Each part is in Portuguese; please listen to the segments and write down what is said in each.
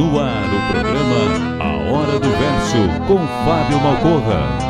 No ar, o programa A Hora do Verso, com Fábio Malcorra.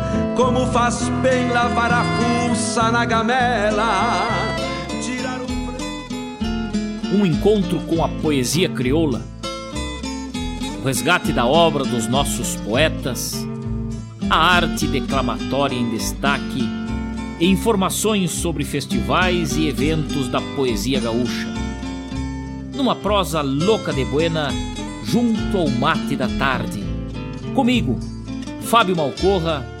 Como faz bem lavar a fuça na gamela, tirar o... Um encontro com a poesia crioula, o resgate da obra dos nossos poetas, a arte declamatória em destaque e informações sobre festivais e eventos da poesia gaúcha. Numa prosa louca de buena, junto ao mate da tarde. Comigo, Fábio Malcorra,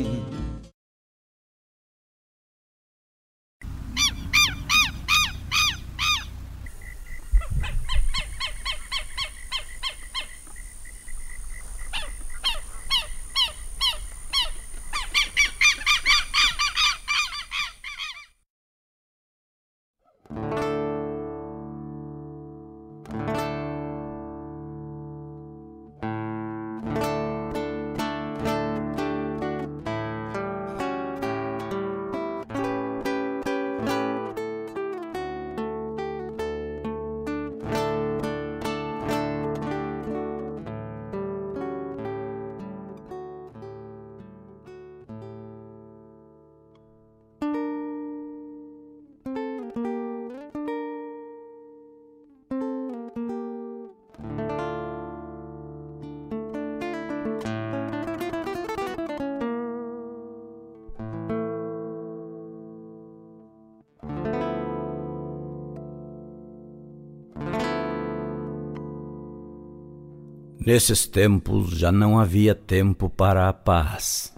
Nesses tempos já não havia tempo para a paz.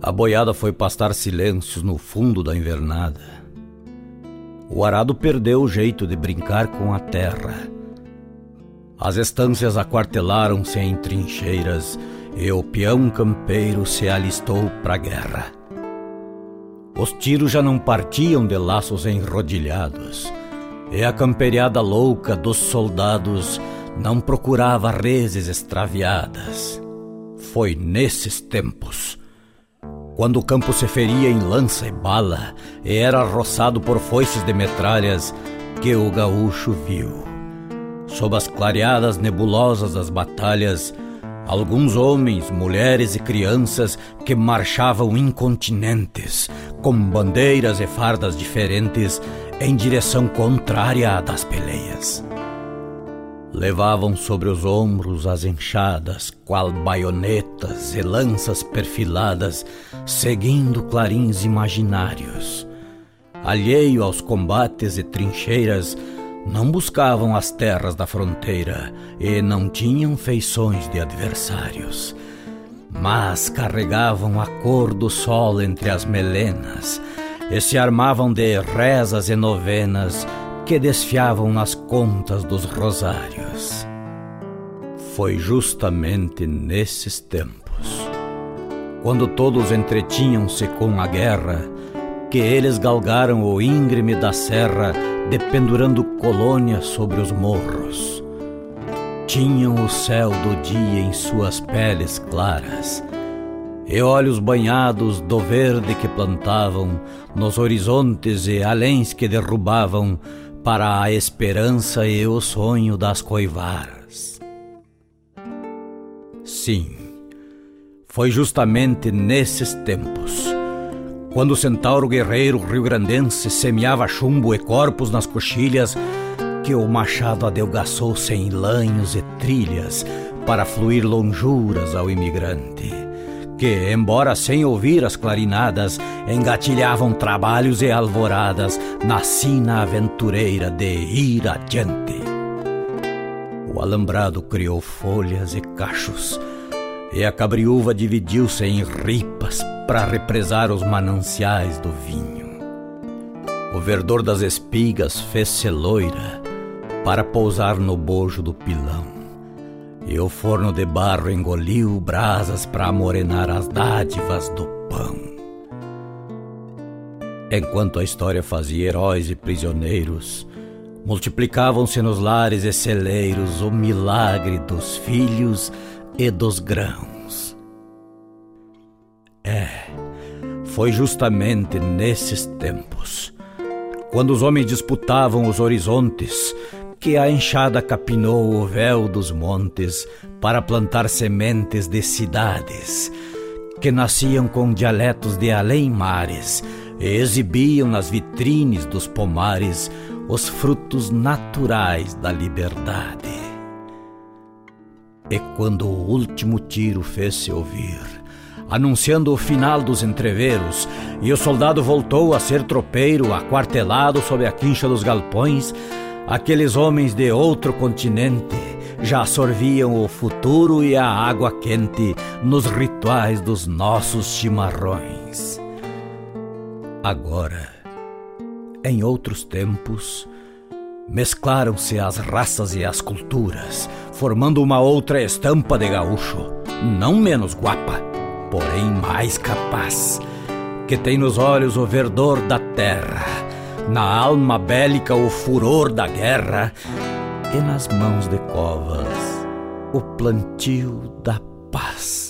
A boiada foi pastar silêncios no fundo da invernada. O arado perdeu o jeito de brincar com a terra. As estâncias aquartelaram-se em trincheiras e o peão campeiro se alistou para a guerra. Os tiros já não partiam de laços enrodilhados, e a camperiada louca dos soldados não procurava reses extraviadas. Foi nesses tempos Quando o campo se feria em lança e bala, e era roçado por foices de metralhas, que o gaúcho viu. Sob as clareadas nebulosas das batalhas, alguns homens, mulheres e crianças que marchavam incontinentes, com bandeiras e fardas diferentes, em direção contrária à das peleias. Levavam sobre os ombros as enxadas, qual baionetas e lanças perfiladas, seguindo clarins imaginários. Alheio aos combates e trincheiras, não buscavam as terras da fronteira e não tinham feições de adversários, mas carregavam a cor do sol entre as melenas e se armavam de rezas e novenas que desfiavam nas contas dos rosários. Foi justamente nesses tempos, quando todos entretinham-se com a guerra, que eles galgaram o íngreme da serra, dependurando colônias sobre os morros. Tinham o céu do dia em suas peles claras, e olhos banhados do verde que plantavam nos horizontes e aléns que derrubavam para a esperança e o sonho das coivaras. Sim, foi justamente nesses tempos, quando o centauro guerreiro rio-grandense semeava chumbo e corpos nas coxilhas, que o machado adelgaçou-se em lanhos e trilhas para fluir lonjuras ao imigrante que, embora sem ouvir as clarinadas, engatilhavam trabalhos e alvoradas na sina aventureira de ir adiante. O alambrado criou folhas e cachos, e a cabriúva dividiu-se em ripas para represar os mananciais do vinho. O verdor das espigas fez-se loira para pousar no bojo do pilão e o forno de barro engoliu brasas para amorenar as dádivas do pão. Enquanto a história fazia heróis e prisioneiros, multiplicavam-se nos lares e celeiros o milagre dos filhos e dos grãos. É, foi justamente nesses tempos, quando os homens disputavam os horizontes, que a enxada capinou o véu dos montes para plantar sementes de cidades, que nasciam com dialetos de além-mares e exibiam nas vitrines dos pomares os frutos naturais da liberdade. E quando o último tiro fez-se ouvir, anunciando o final dos entreveros, e o soldado voltou a ser tropeiro, aquartelado sob a quincha dos galpões, Aqueles homens de outro continente já sorviam o futuro e a água quente nos rituais dos nossos chimarrões. Agora, em outros tempos, mesclaram-se as raças e as culturas, formando uma outra estampa de gaúcho, não menos guapa, porém mais capaz, que tem nos olhos o verdor da terra na alma bélica o furor da guerra e nas mãos de covas o plantio da paz.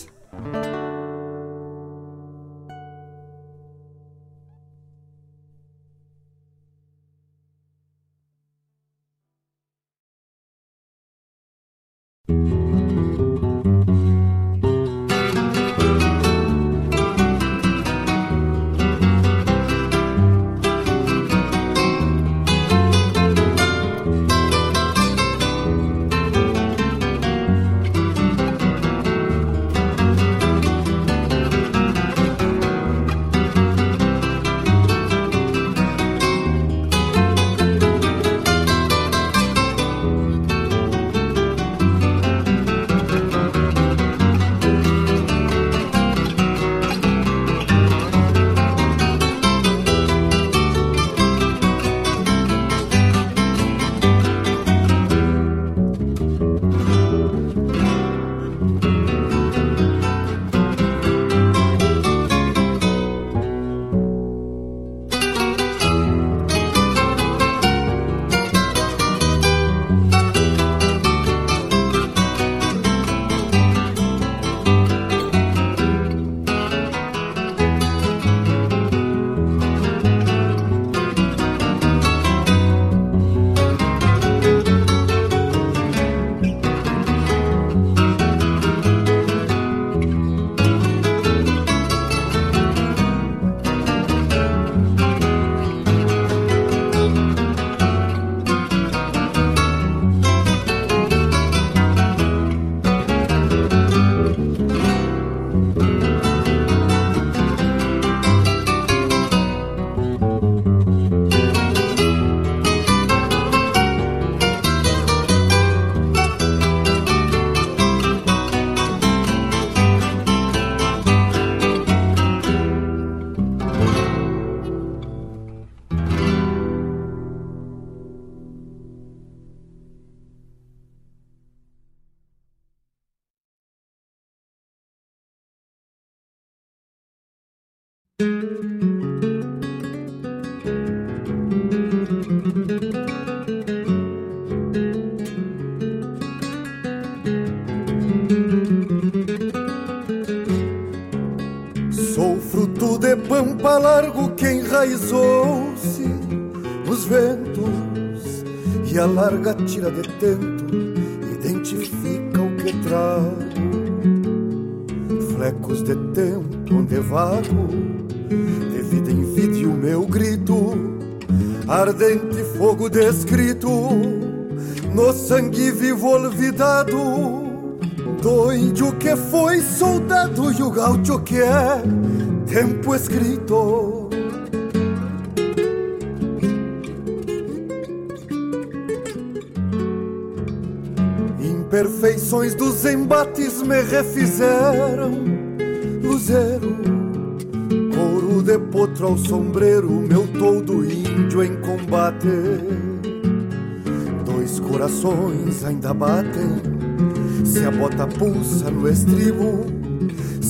Pampa largo que enraizou-se nos ventos e a larga tira de tento identifica o que trago. Flecos de tempo onde vago, de vida em vida o meu grito, ardente fogo descrito, no sangue vivo olvidado do índio que foi soldado e o gaúcho que é tempo escrito. Imperfeições dos embates me refizeram luzeiro, couro de potro ao sombreiro, meu todo índio em combate. Dois corações ainda batem se a bota pulsa no estribo,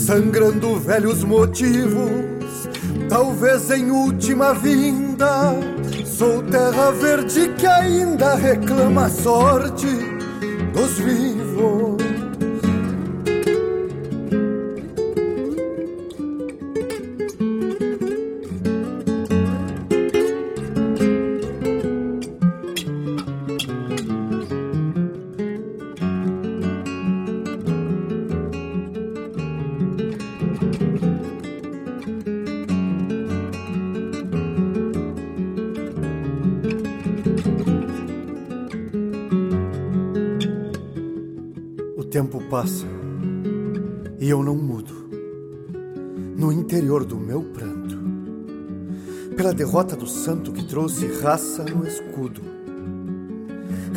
sangrando velhos motivos, talvez em última vinda. Sou terra verde que ainda reclama a sorte dos vivos. Do santo que trouxe raça no escudo,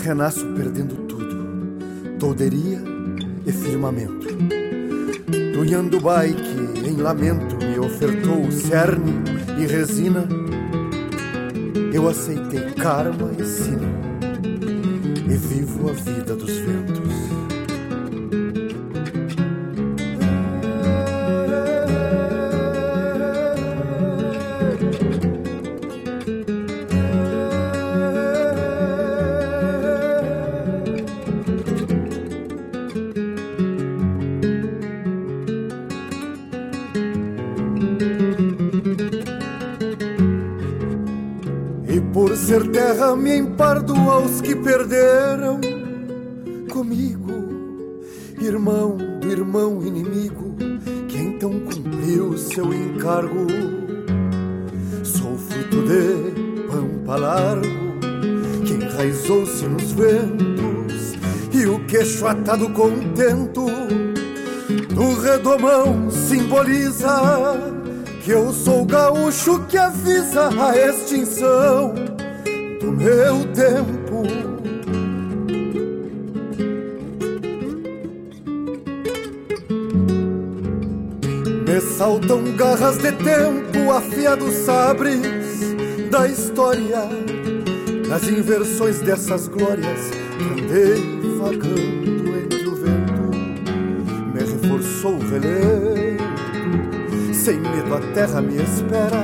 renasço perdendo tudo, tolderia e firmamento. Do Yandubai que em lamento me ofertou cerne e resina, eu aceitei karma e sina e vivo a vida dos ventos. Me empardo aos que perderam comigo, irmão do irmão inimigo, que então cumpriu seu encargo. Sou fruto de pampa largo, que enraizou-se nos ventos, e o queixo atado contento do redomão simboliza que eu sou gaúcho que avisa a extinção meu tempo. Me saltam garras de tempo, afiados sabres da história, nas inversões dessas glórias andei vagando entre o vento, me reforçou o relevo, sem medo a terra me espera,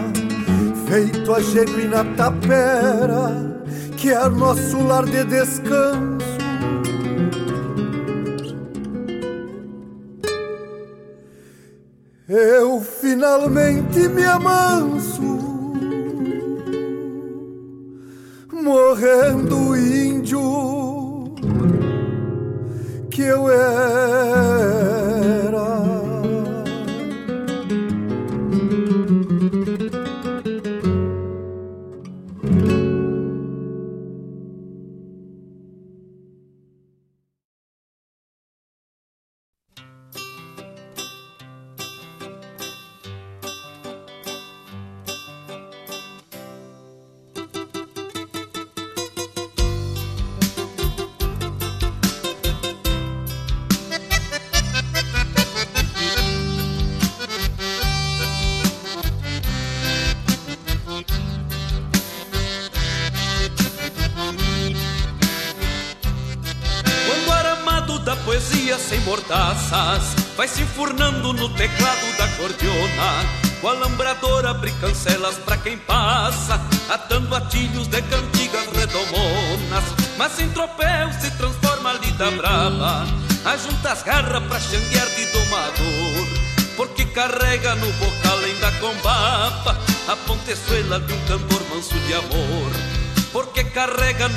feito a genuína tapera que é nosso lar de descanso. Eu finalmente me amanso, morrendo índio que eu era.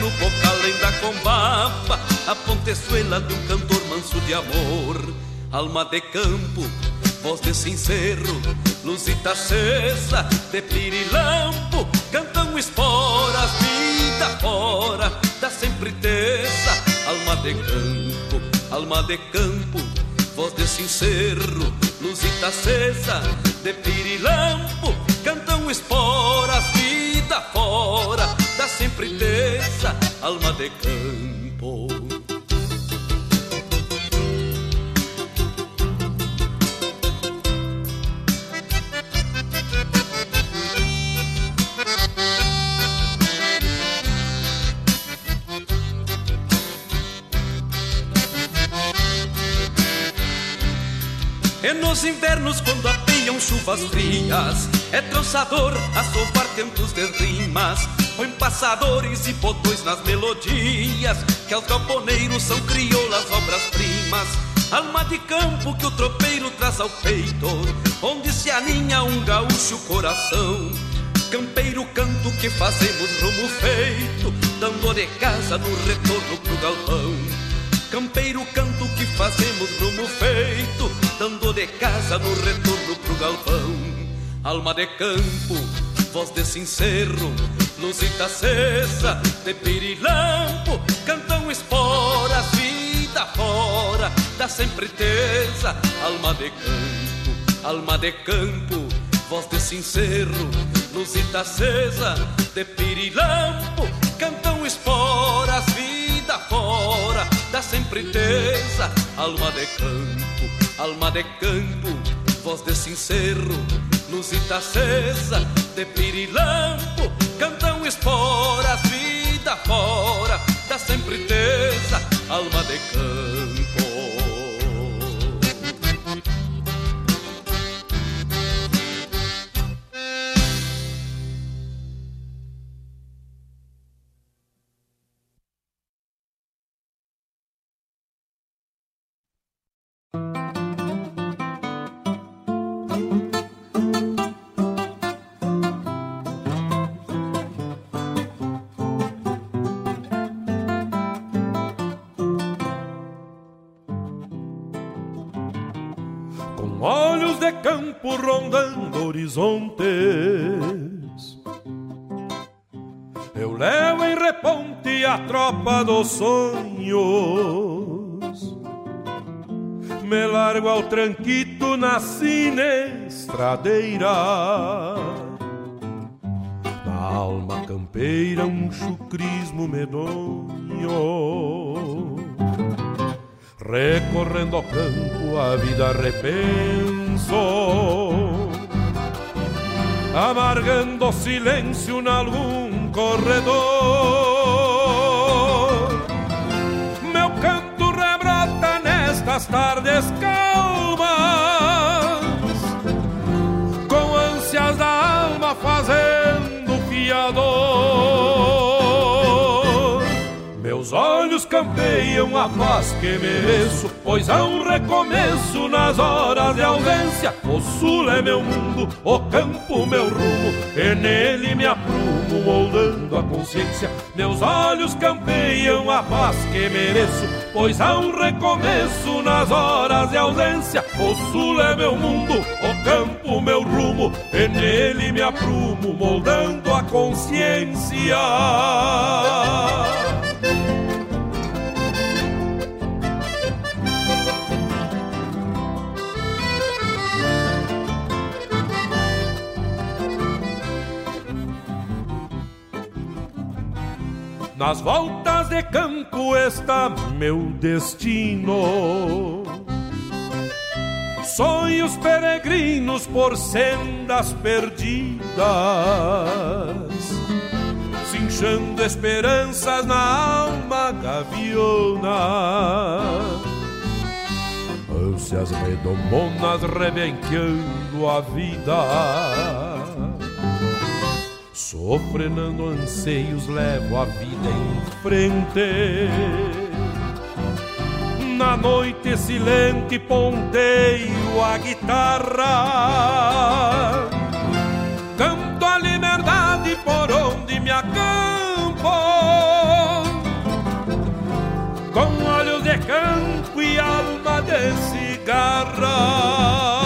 No bocal ainda com baba a pontezuela de um cantor manso de amor. Alma de campo, voz de sincero, luzita acesa de pirilampo, cantam esporas, vida fora da sempre terça. Alma de campo, alma de campo, voz de sincero, luzita acesa Põe passadores e botões nas melodias Que aos galponeiros são crioulas obras-primas Alma de campo que o tropeiro traz ao peito Onde se aninha um gaúcho coração. Campeiro canto que fazemos rumo feito Dando de casa no retorno pro galpão. Campeiro canto que fazemos rumo feito Dando de casa no retorno pro galpão. Alma de campo, voz de sincero Luzita acesa de pirilampo Cantam esporas, vida fora Da sempre tesa Alma de campo, alma de campo Voz de sincero, luzita acesa de pirilampo Cantam esporas, vida fora da sempre tesa, alma de campo, alma de campo, voz de sincero, luzita acesa de pirilampo, cantam esporas, vida fora da sempre tesa, alma de campo. Horizontes. Eu levo em reponte a tropa dos sonhos. Me largo ao tranquito na sinestradeira. Na alma campeira um chucrismo medonho recorrendo ao campo a vida repenso, amargando silêncio nalgum corredor. Meu canto rebrota nestas tardes calmas, com ânsias da alma fazendo fiador. Meus olhos campeiam a paz que mereço, pois há um recomeço nas horas de ausência. O sul é meu mundo, o campo meu rumo, e nele me aprumo, moldando a consciência. Meus olhos campeiam a paz que mereço, pois há um recomeço nas horas de ausência. O sul é meu mundo, o campo meu rumo, e nele me aprumo, moldando a consciência. Nas voltas de campo está meu destino. Sonhos peregrinos por sendas perdidas, cinchando esperanças na alma gaviona. Ânsias redomonas rebenqueando a vida Sofrenando anseios, levo a vida em frente. Na noite silente, ponteio a guitarra. Canto a liberdade por onde me acampo. Com olhos de campo e alma de cigarra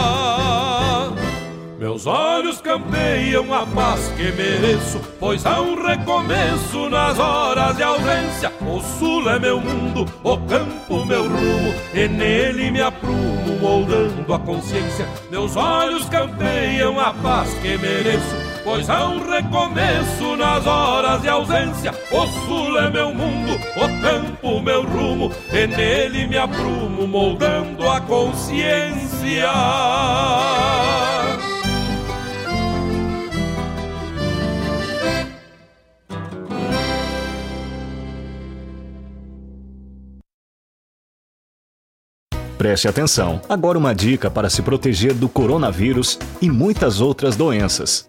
campeiam a paz que mereço, pois há um recomeço nas horas de ausência. O sul é meu mundo, o campo meu rumo, e nele me aprumo, moldando a consciência. Meus olhos campeiam a paz que mereço, pois há um recomeço nas horas de ausência. O sul é meu mundo, o campo meu rumo, e nele me aprumo, moldando a consciência. Preste atenção. Agora uma dica para se proteger do coronavírus e muitas outras doenças.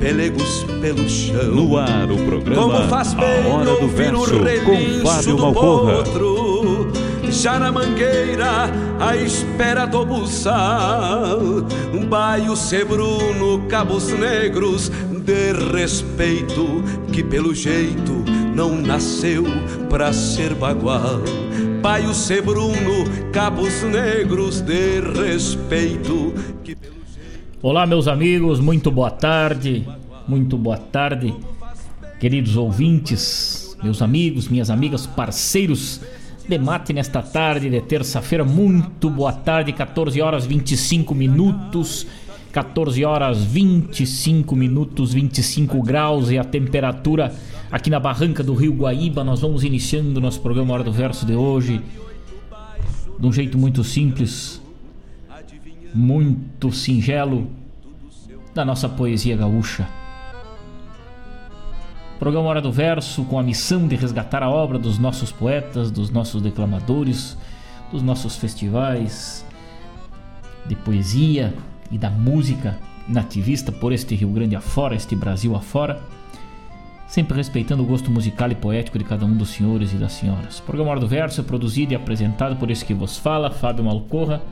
pelegos pelo chão. No ar, o programa Como faz bem A Hora do Verso, com Fábio Malcorra. Potro, já na mangueira, à espera do buçal. Um baio sebruno, cabos negros, de respeito, que pelo jeito não nasceu pra ser bagual. Baio sebruno, cabos negros, de respeito, Olá, meus amigos, muito boa tarde, muito boa tarde, queridos ouvintes, meus amigos, minhas amigas, parceiros de mate nesta tarde de terça-feira. Muito boa tarde, 14 horas 25 minutos. 14 horas 25 minutos, 25 graus e a temperatura aqui na barranca do Rio Guaíba. Nós vamos iniciando nosso programa Hora do Verso de hoje de um jeito muito simples, muito singelo da nossa poesia gaúcha. Programa Hora do Verso com a missão de resgatar a obra dos nossos poetas, dos nossos declamadores, dos nossos festivais de poesia e da música nativista por este Rio Grande afora, este Brasil afora, sempre respeitando o gosto musical e poético de cada um dos senhores e das senhoras. O programa Hora do Verso é produzido e apresentado por esse que vos fala, Fábio Malcorra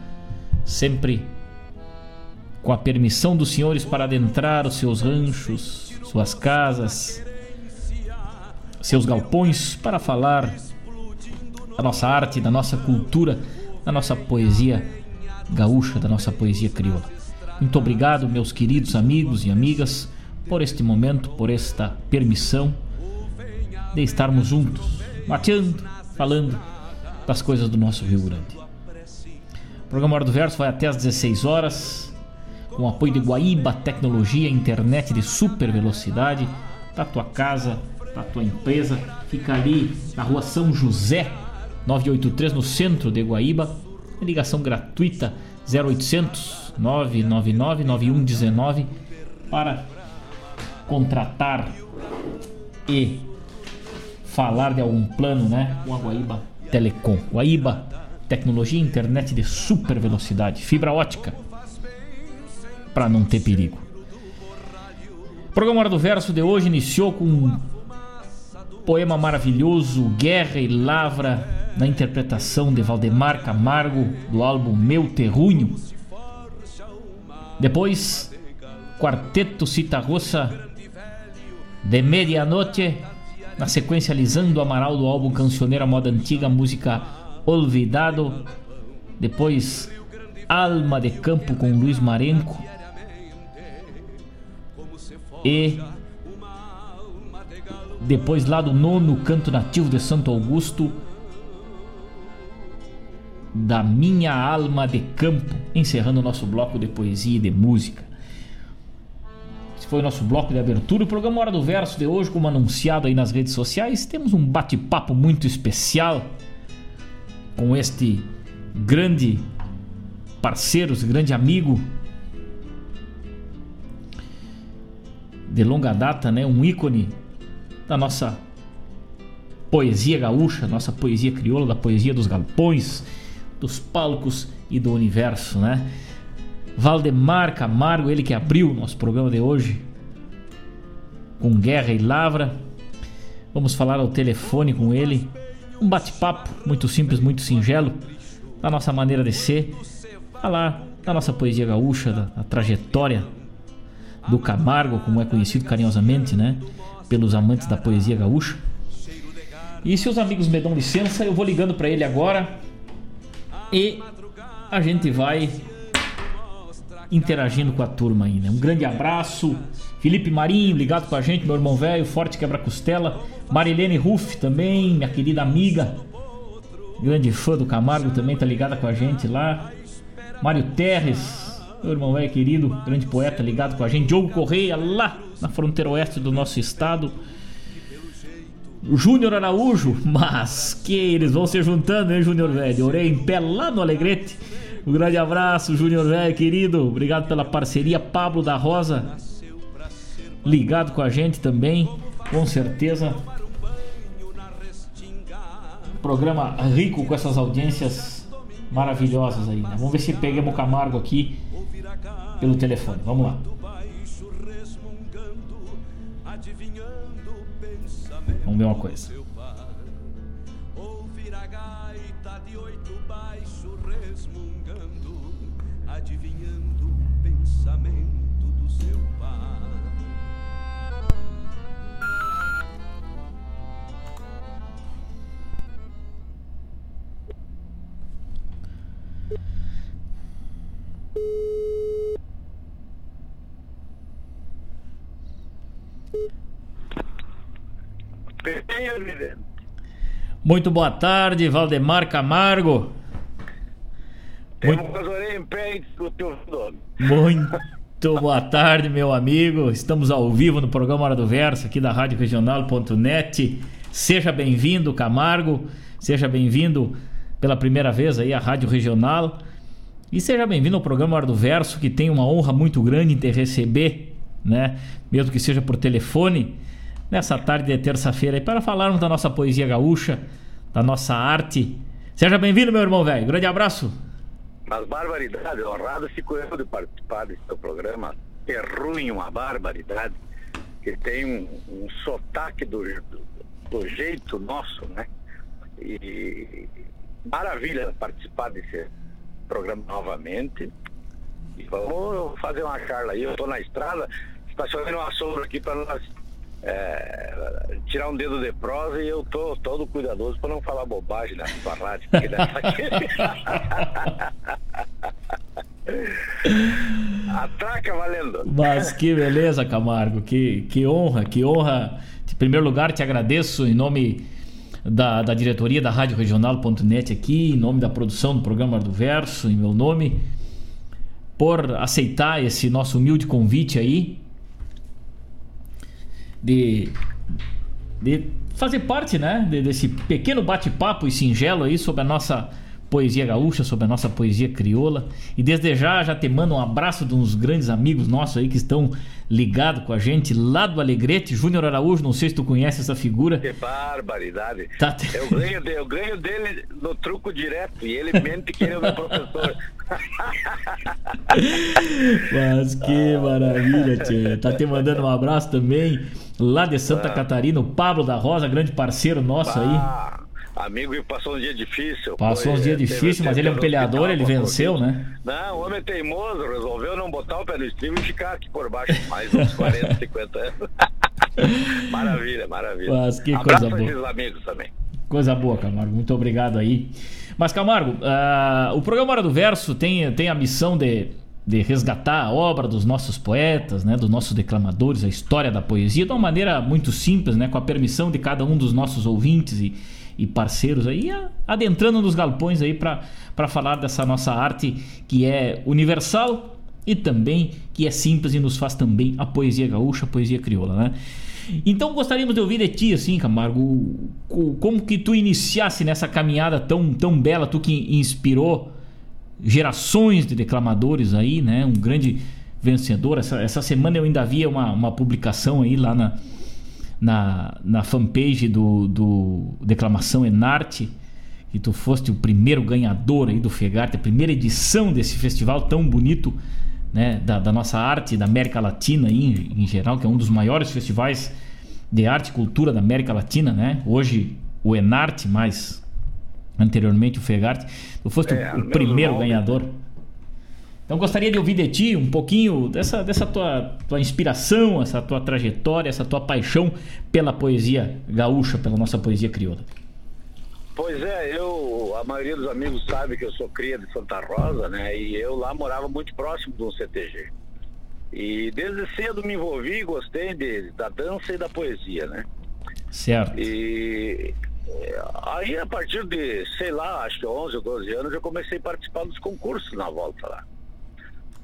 sempre com a permissão dos senhores para adentrar os seus ranchos, suas casas, seus galpões, para falar da nossa arte, da nossa cultura, da nossa poesia gaúcha, da nossa poesia crioula. Muito obrigado, meus queridos amigos e amigas, por este momento, por esta permissão de estarmos juntos, mateando, falando das coisas do nosso Rio Grande. O programa Hora do Verso vai até às 16 horas, com apoio de Guaíba Tecnologia, internet de super velocidade, para tua casa, para tua empresa. Fica ali na rua São José, 983, no centro de Guaíba. Ligação gratuita 0800 999 9119 para contratar e falar de algum plano, né? Com a Guaíba Telecom. Guaíba Tecnologia internet de super velocidade, fibra ótica, para não ter perigo. O programa Hora do Verso de hoje iniciou com um poema maravilhoso, Guerra e Lavra, na interpretação de Valdemar Camargo, do álbum Meu Terrunho, Depois, Quarteto Citarroça de Medianoche. Na sequência, Lisando Amaral do álbum Cancioneira Moda Antiga, música Olvidado. Depois, Alma de Campo com Luiz Marenco. E depois lá do nono canto nativo de Santo Augusto, da minha alma de campo, encerrando o nosso bloco de poesia e de música. Esse foi o nosso bloco de abertura. O programa Hora do Verso de hoje, como anunciado aí nas redes sociais, temos um bate-papo muito especial com este grande parceiro, esse grande amigo de longa data, né? Um ícone da nossa poesia gaúcha, nossa poesia crioula, da poesia dos galpões, dos palcos e do universo, né? Valdemar Camargo, ele que abriu nosso programa de hoje com Guerra e Lavra. Vamos falar ao telefone com ele. Um bate-papo muito simples, muito singelo, da nossa maneira de ser. Falar da nossa poesia gaúcha, da, da trajetória do Camargo, como é conhecido carinhosamente, né? Pelos amantes da poesia gaúcha. E se os amigos me dão licença, eu vou ligando para ele agora e a gente vai interagindo com a turma aí, né? Um grande abraço. Felipe Marinho, ligado com a gente, meu irmão velho, forte quebra-costela. Marilene Ruff também, minha querida amiga. Grande fã do Camargo também tá ligada com a gente lá. Mário Terres, meu irmão velho querido, grande poeta ligado com a gente. Diogo Correia, lá na fronteira oeste do nosso estado. Júnior Araújo, mas que eles vão se juntando, hein, Júnior velho? Orei em pé lá no Alegrete. Um grande abraço, Júnior velho, querido. Obrigado pela parceria. Pablo da Rosa, ligado com a gente também, com certeza. Programa rico com essas audiências maravilhosas aí. Né? Vamos ver se pegamos o Camargo aqui pelo telefone. Vamos lá. Vamos ver uma coisa. Pensamento do seu pai. Muito boa tarde, Valdemar Camargo. Muito... em pé teu Muito boa tarde, meu amigo. Estamos ao vivo no programa Hora do Verso, aqui da Rádio Regional.net. Seja bem-vindo, Camargo. Seja bem-vindo pela primeira vez aí à Rádio Regional. E seja bem-vindo ao programa Hora do Verso, que tem uma honra muito grande em te receber, né? Mesmo que seja por telefone nessa tarde de terça-feira para falarmos da nossa poesia gaúcha, da nossa arte. Seja bem-vindo, meu irmão velho. Grande abraço. Mas barbaridade, honrado fico eu de participar desse seu programa. É ruim, uma barbaridade. Que tem um, um sotaque do, do, do, jeito nosso, né? E maravilha participar desse programa novamente. E vamos fazer uma charla aí. Eu estou na estrada, estacionando uma sombra aqui para nós é, tirar um dedo de prosa e eu tô todo cuidadoso para não falar bobagem na sua rádio. Ataca valendo. Mas que beleza, Camargo. Que, que honra, que honra. Em primeiro lugar, te agradeço em nome da, da diretoria da Rádio Regional.net aqui, em nome da produção do programa do Verso, em meu nome, por aceitar esse nosso humilde convite aí de, de fazer parte né, de, desse pequeno bate-papo e singelo aí sobre a nossa poesia gaúcha, sobre a nossa poesia crioula. E desde já, já te mando um abraço de uns grandes amigos nossos aí que estão ligados com a gente lá do Alegrete. Júnior Araújo, não sei se tu conhece essa figura. Que barbaridade. Tá te... eu, ganho eu ganho dele no truco direto e ele mente que ele é o meu professor. Mas que maravilha, tia. Tá te mandando um abraço também lá de Santa ah. Catarina, o Pablo da Rosa, grande parceiro nosso aí. amigo que passou um dia difícil. Passou um dia difícil, mas ele é um peleador, ele venceu, né? Não, o homem é teimoso, resolveu não botar o pé no estribo e ficar aqui por baixo mais uns 40, 50 anos. maravilha, maravilha. Mas que Abraço coisa boa. amigos também. Coisa boa, Camargo. Muito obrigado aí. Mas, Camargo, uh, o programa Hora do Verso tem, tem a missão de, de resgatar a obra dos nossos poetas, né, dos nossos declamadores, a história da poesia, de uma maneira muito simples, né, com a permissão de cada um dos nossos ouvintes e, e parceiros aí, adentrando nos galpões aí para falar dessa nossa arte que é universal e também que é simples e nos faz também a poesia gaúcha, a poesia crioula, né? Então gostaríamos de ouvir de ti, assim, Camargo, como que tu iniciasse nessa caminhada tão, tão bela, tu que inspirou gerações de declamadores aí, né? Um grande vencedor. Essa, essa semana eu ainda havia uma, uma publicação aí lá na, na, na fanpage do, do Declamação Enarte, que tu foste o primeiro ganhador aí do Fegarte, a primeira edição desse festival tão bonito né, da, da, nossa arte da América Latina aí, em, em, geral, que é um dos maiores festivais de arte e cultura da América Latina, né? Hoje o Enarte, mas anteriormente o Fegarte. Tu foste é, o, o primeiro nome. ganhador. Então gostaria de ouvir de ti um pouquinho dessa, dessa tua, tua inspiração, essa tua trajetória, essa tua paixão pela poesia gaúcha, pela nossa poesia crioula. Pois é, eu, a maioria dos amigos sabe que eu sou cria de Santa Rosa, né? E eu lá morava muito próximo de um CTG. E desde cedo me envolvi e gostei de, da dança e da poesia, né? Certo. E aí a partir de, sei lá, acho que 11 ou 12 anos, eu comecei a participar dos concursos na volta lá.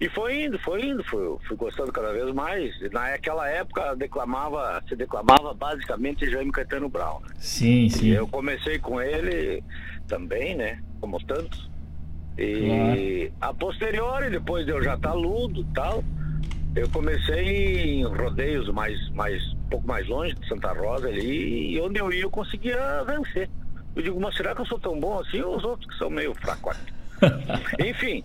E foi indo, foi indo, fui, fui gostando cada vez mais. Naquela época declamava, se declamava basicamente Jaime Caetano Brown. Né? Sim, sim. E eu comecei com ele também, né? Como tantos. E claro. a posteriori, depois de eu já estar tá ludo e tal, eu comecei em rodeios mais, mais, um pouco mais longe de Santa Rosa ali, e onde eu ia eu conseguia vencer. Eu digo, mas será que eu sou tão bom assim ou os outros que são meio fracos? Enfim,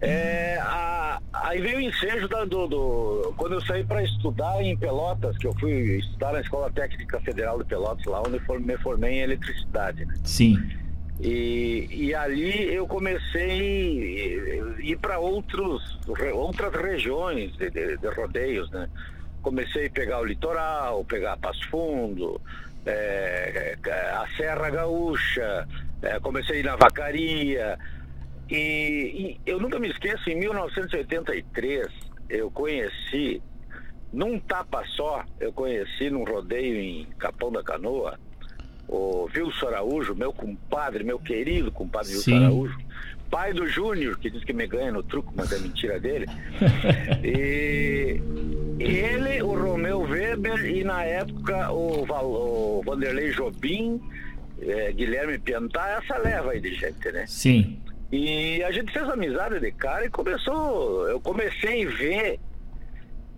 é, a, aí veio o ensejo da, do, do, Quando eu saí para estudar em Pelotas, que eu fui estudar na Escola Técnica Federal de Pelotas, lá onde eu me formei em eletricidade. Né? Sim. E, e ali eu comecei a ir para outros outras regiões de, de, de, rodeios, né? Comecei a pegar o litoral, pegar Passo Fundo, é, a Serra Gaúcha, é, comecei a ir na Vacaria, e, e, eu nunca me esqueço, em 1983, eu conheci, num tapa só, eu conheci num rodeio em Capão da Canoa, o Wilson Araújo, meu compadre, meu querido compadre Wilson Araújo, pai do Júnior, que diz que me ganha no truco, mas é mentira dele. e ele, o Romeu Weber e na época o, Val, o Vanderlei Jobim, é, Guilherme Piantá, essa leva aí de gente, né? Sim. E a gente fez amizade de cara e começou. Eu comecei a ver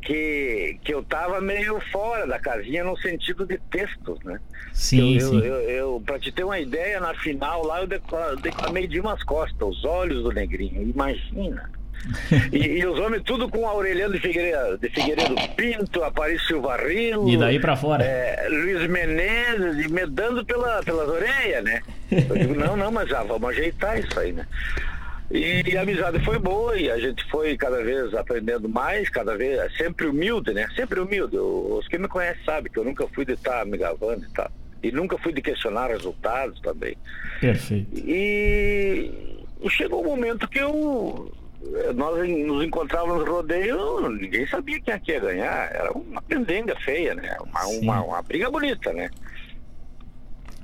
que, que eu tava meio fora da casinha no sentido de textos, né? Sim, eu, sim. Eu, eu, eu, pra te ter uma ideia, na final lá eu declamei de umas costas, os olhos do negrinho. Imagina e, e, os homens tudo com Aureliano de Figueiredo, de Figueiredo Pinto, Aparício Rio. E daí pra fora. É, Luiz Menezes, e me dando pela, pelas orelhas, né? Eu digo, não, não, mas já vamos ajeitar isso aí, né? E, a amizade foi boa e a gente foi cada vez aprendendo mais, cada vez, sempre humilde, né? Sempre humilde. Os que me conhecem sabem que eu nunca fui de estar me gravando e tal. E nunca fui de questionar resultados também. Perfeito. E, chegou um momento que eu nós nos encontrávamos no rodeio, ninguém sabia quem ia ganhar. Era uma pendenga feia, né? Uma, uma, uma, briga bonita, né?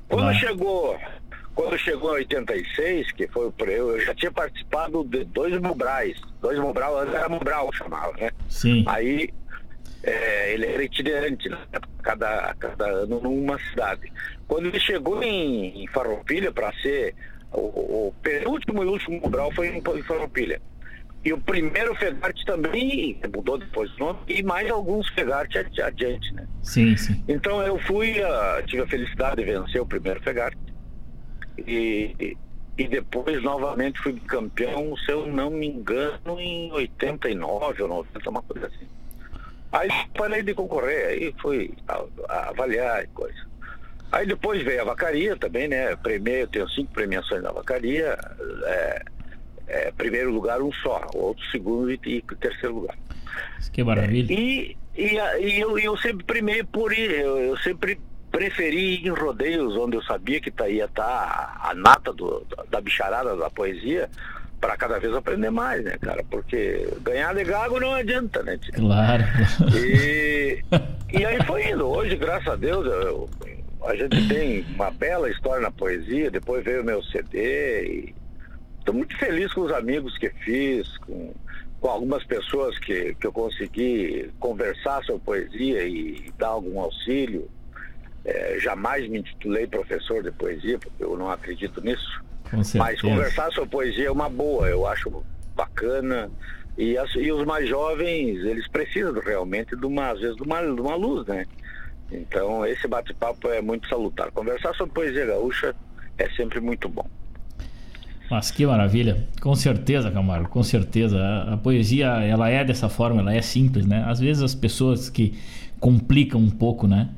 Quando chegou, quando chegou em 86, que foi o eu, eu já tinha participado de dois Mobrais. Dois Mobral, antes era Mobral chamava, né? Sim. Aí é, ele era itinerante, né? cada, cada ano numa cidade. Quando ele chegou em, em Farroupilha para ser o, o, penúltimo e último Mobral foi em, em Farroupilha. E o primeiro Fegarte também mudou depois o nome, e mais alguns Fegarte adiante, né? Sim, sim. Então eu fui, uh, tive a felicidade de vencer o primeiro Fegarte. E, e depois novamente fui campeão, se eu não me engano, em 89 ou 90, uma coisa assim. Aí parei de concorrer, aí fui avaliar e coisa. Aí depois veio a vacaria também, né? Prêmio, eu tenho cinco premiações na vacaria. É, é, primeiro lugar um só, outro segundo e, e terceiro lugar. Que maravilha. É, e, e, e eu, eu, sempre primei por ir, eu, eu, sempre preferi ir em rodeios onde eu sabia que tá, ia estar tá a nata do, da bicharada da poesia para cada vez aprender mais, né, cara? Porque ganhar de gago não adianta, né? Tia? Claro. E, e aí foi indo. Hoje, graças a Deus, eu, a gente tem uma bela história na poesia. Depois veio o meu CD estou muito feliz com os amigos que fiz, com, com algumas pessoas que, que eu consegui conversar sobre poesia e dar algum auxílio. É, jamais me intitulei professor de poesia, porque eu não acredito nisso. Mas conversar sobre poesia é uma boa, eu acho bacana. E, as, e os mais jovens, eles precisam realmente de uma, às vezes, de uma, de uma luz, né? Então, esse bate-papo é muito salutar. Conversar sobre poesia gaúcha é sempre muito bom. Mas que maravilha, com certeza, Camargo, com certeza. A, a, poesia, ela é dessa forma, ela é simples, né? Às vezes as pessoas que complicam um pouco, né?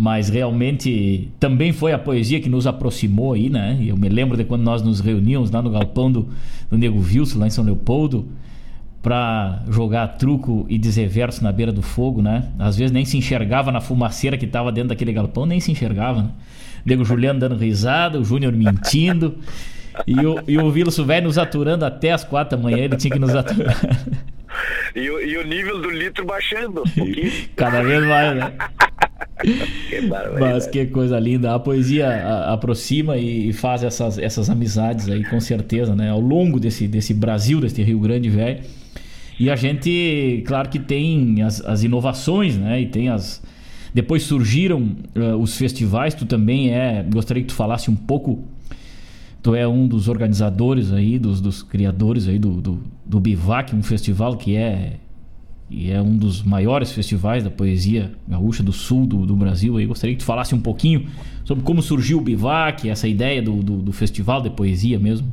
Mas realmente também foi a poesia que nos aproximou aí, né? Eu me lembro de quando nós nos reuníamos lá no galpão do, do Nego Wilson, lá em São Leopoldo, para jogar truco e dizer verso na beira do fogo, né? Às vezes nem se enxergava na fumaceira que estava dentro daquele galpão, nem se enxergava, né? Nego Juliano dando risada, o Júnior mentindo. E o, e o Vilos velho nos aturando até as quatro da manhã, ele tinha que nos aturar. E o, e o nível do litro baixando um Cada vez mais, né? Mas que coisa linda. A poesia aproxima e faz essas, essas amizades aí, com certeza, né? Ao longo desse, desse Brasil, desse Rio Grande velho. E a gente, claro que tem as, as inovações, né? E tem as. Depois surgiram uh, os festivais, tu também é. Gostaria que tu falasse um pouco Tu é um dos organizadores aí, dos, dos criadores aí do, do, do Bivac, um festival que é, e é um dos maiores festivais da poesia gaúcha do sul do, do Brasil. Aí gostaria que tu falasse um pouquinho sobre como surgiu o Bivac, essa ideia do, do, do festival de poesia mesmo.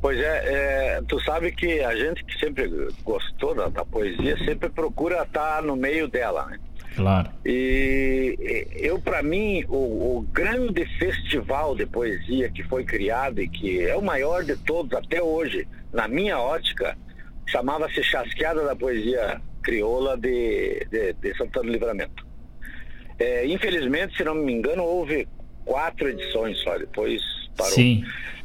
Pois é, é, tu sabe que a gente que sempre gostou da, da poesia sempre procura estar no meio dela, né? Claro. E eu, para mim, o, o, grande festival de poesia que foi criado e que é o maior de todos até hoje, na minha ótica, chamava-se Chasqueada da Poesia Crioula de, de, de Santana do Livramento. É, infelizmente, se não me engano, houve quatro edições só, depois parou. Sim.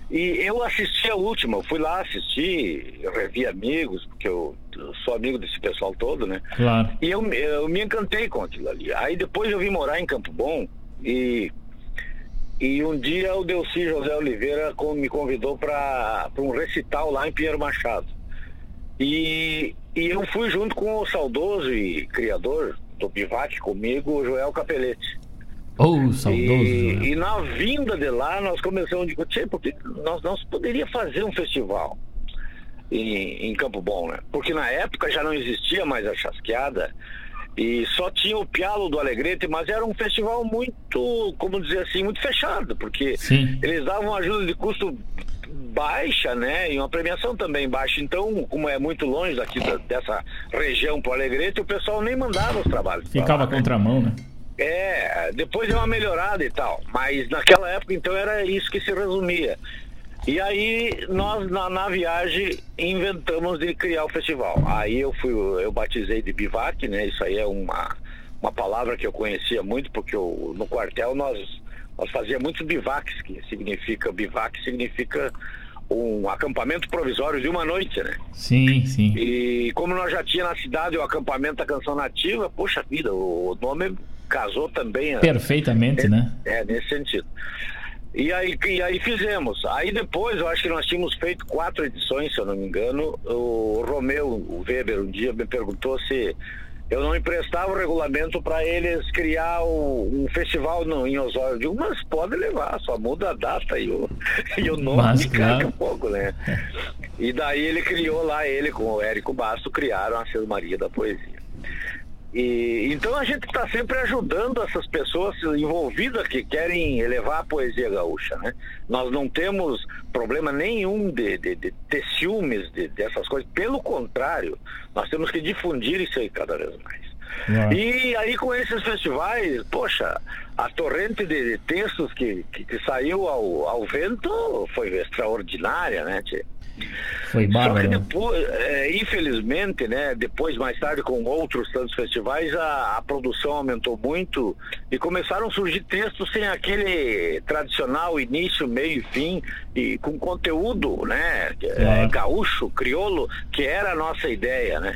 E eu assisti a última, eu fui lá assistir, eu revi amigos, porque eu, eu, sou amigo desse pessoal todo, né? Claro. E eu, eu me encantei com aquilo ali. Aí depois eu vim morar em Campo Bom e, e um dia o Delci José Oliveira me convidou para um recital lá em Pinheiro Machado. E, e eu fui junto com o saudoso e criador do Bivac comigo, o Joel Capelete. Oh, saudoso. E, e, na vinda de lá, nós começamos a discutir, porque nós, nós poderíamos fazer um festival em, em, Campo Bom, né? Porque na época já não existia mais a chasqueada e só tinha o Pialo do Alegrete, mas era um festival muito, como dizer assim, muito fechado, porque Sim. eles davam ajuda de custo baixa, né? E uma premiação também baixa. Então, como é muito longe daqui da, dessa região pro Alegrete, o pessoal nem mandava os trabalhos. Ficava contramão, né? É, depois deu uma melhorada e tal. Mas naquela época, então, era isso que se resumia. E aí nós na, na, viagem inventamos de criar o festival. Aí eu fui, eu batizei de bivac, né? Isso aí é uma, uma palavra que eu conhecia muito, porque eu, no quartel nós, nós fazíamos muitos bivacs, que significa, bivac significa um acampamento provisório de uma noite, né? Sim, sim. E como nós já tinha na cidade o acampamento da canção nativa, poxa vida, o nome casou também. Perfeitamente, é, né? É, nesse sentido. E aí, e aí fizemos. Aí depois, eu acho que nós tínhamos feito quatro edições, se eu não me engano. O Romeu o Weber um dia me perguntou se eu não emprestava o regulamento para eles criar o, um festival no, em Osório. Eu digo, mas pode levar, só muda a data e o, e o nome mas, claro. um pouco, né? E daí ele criou lá, ele com o Érico Basto, criaram a César Maria da Poesia. E, então a gente está sempre ajudando essas pessoas envolvidas que querem elevar a poesia gaúcha, né? Nós não temos problema nenhum de, de, de ter ciúmes de, dessas coisas. Pelo contrário, nós temos que difundir isso aí cada vez mais. E aí com esses festivais, poxa, a torrente de textos que, que, que saiu ao, ao vento foi extraordinária, né, tia? Foi bárbaro. Só que depois, é, infelizmente, né, depois, mais tarde, com outros tantos festivais, a, a, produção aumentou muito e começaram a surgir textos sem aquele tradicional início, meio e fim, e com conteúdo, né, é, gaúcho, crioulo, que era a nossa ideia, né.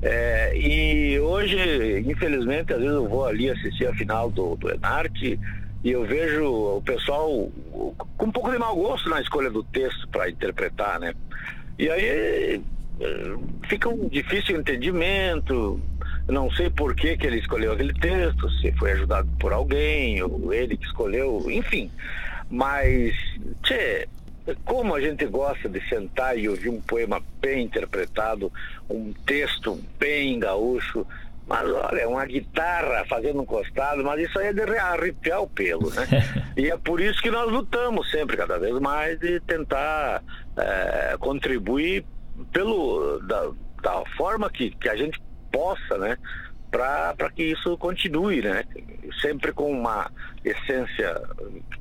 É, e hoje, infelizmente, às vezes eu vou ali assistir a final do, do Enarte e eu vejo o pessoal com um pouco de mau gosto na escolha do texto para interpretar, né? E aí eh, fica um difícil entendimento. Não sei por que, que ele escolheu aquele texto, se foi ajudado por alguém, ou ele que escolheu, enfim. Mas, tchê, como a gente gosta de sentar e ouvir um poema bem interpretado, um texto bem gaúcho, mas olha, uma guitarra fazendo um costado, mas isso aí é de arrepiar o pelo, né? e é por isso que nós lutamos sempre, cada vez mais, de tentar é, contribuir pelo, da, da forma que, que a gente possa, né? Para que isso continue, né? Sempre com uma essência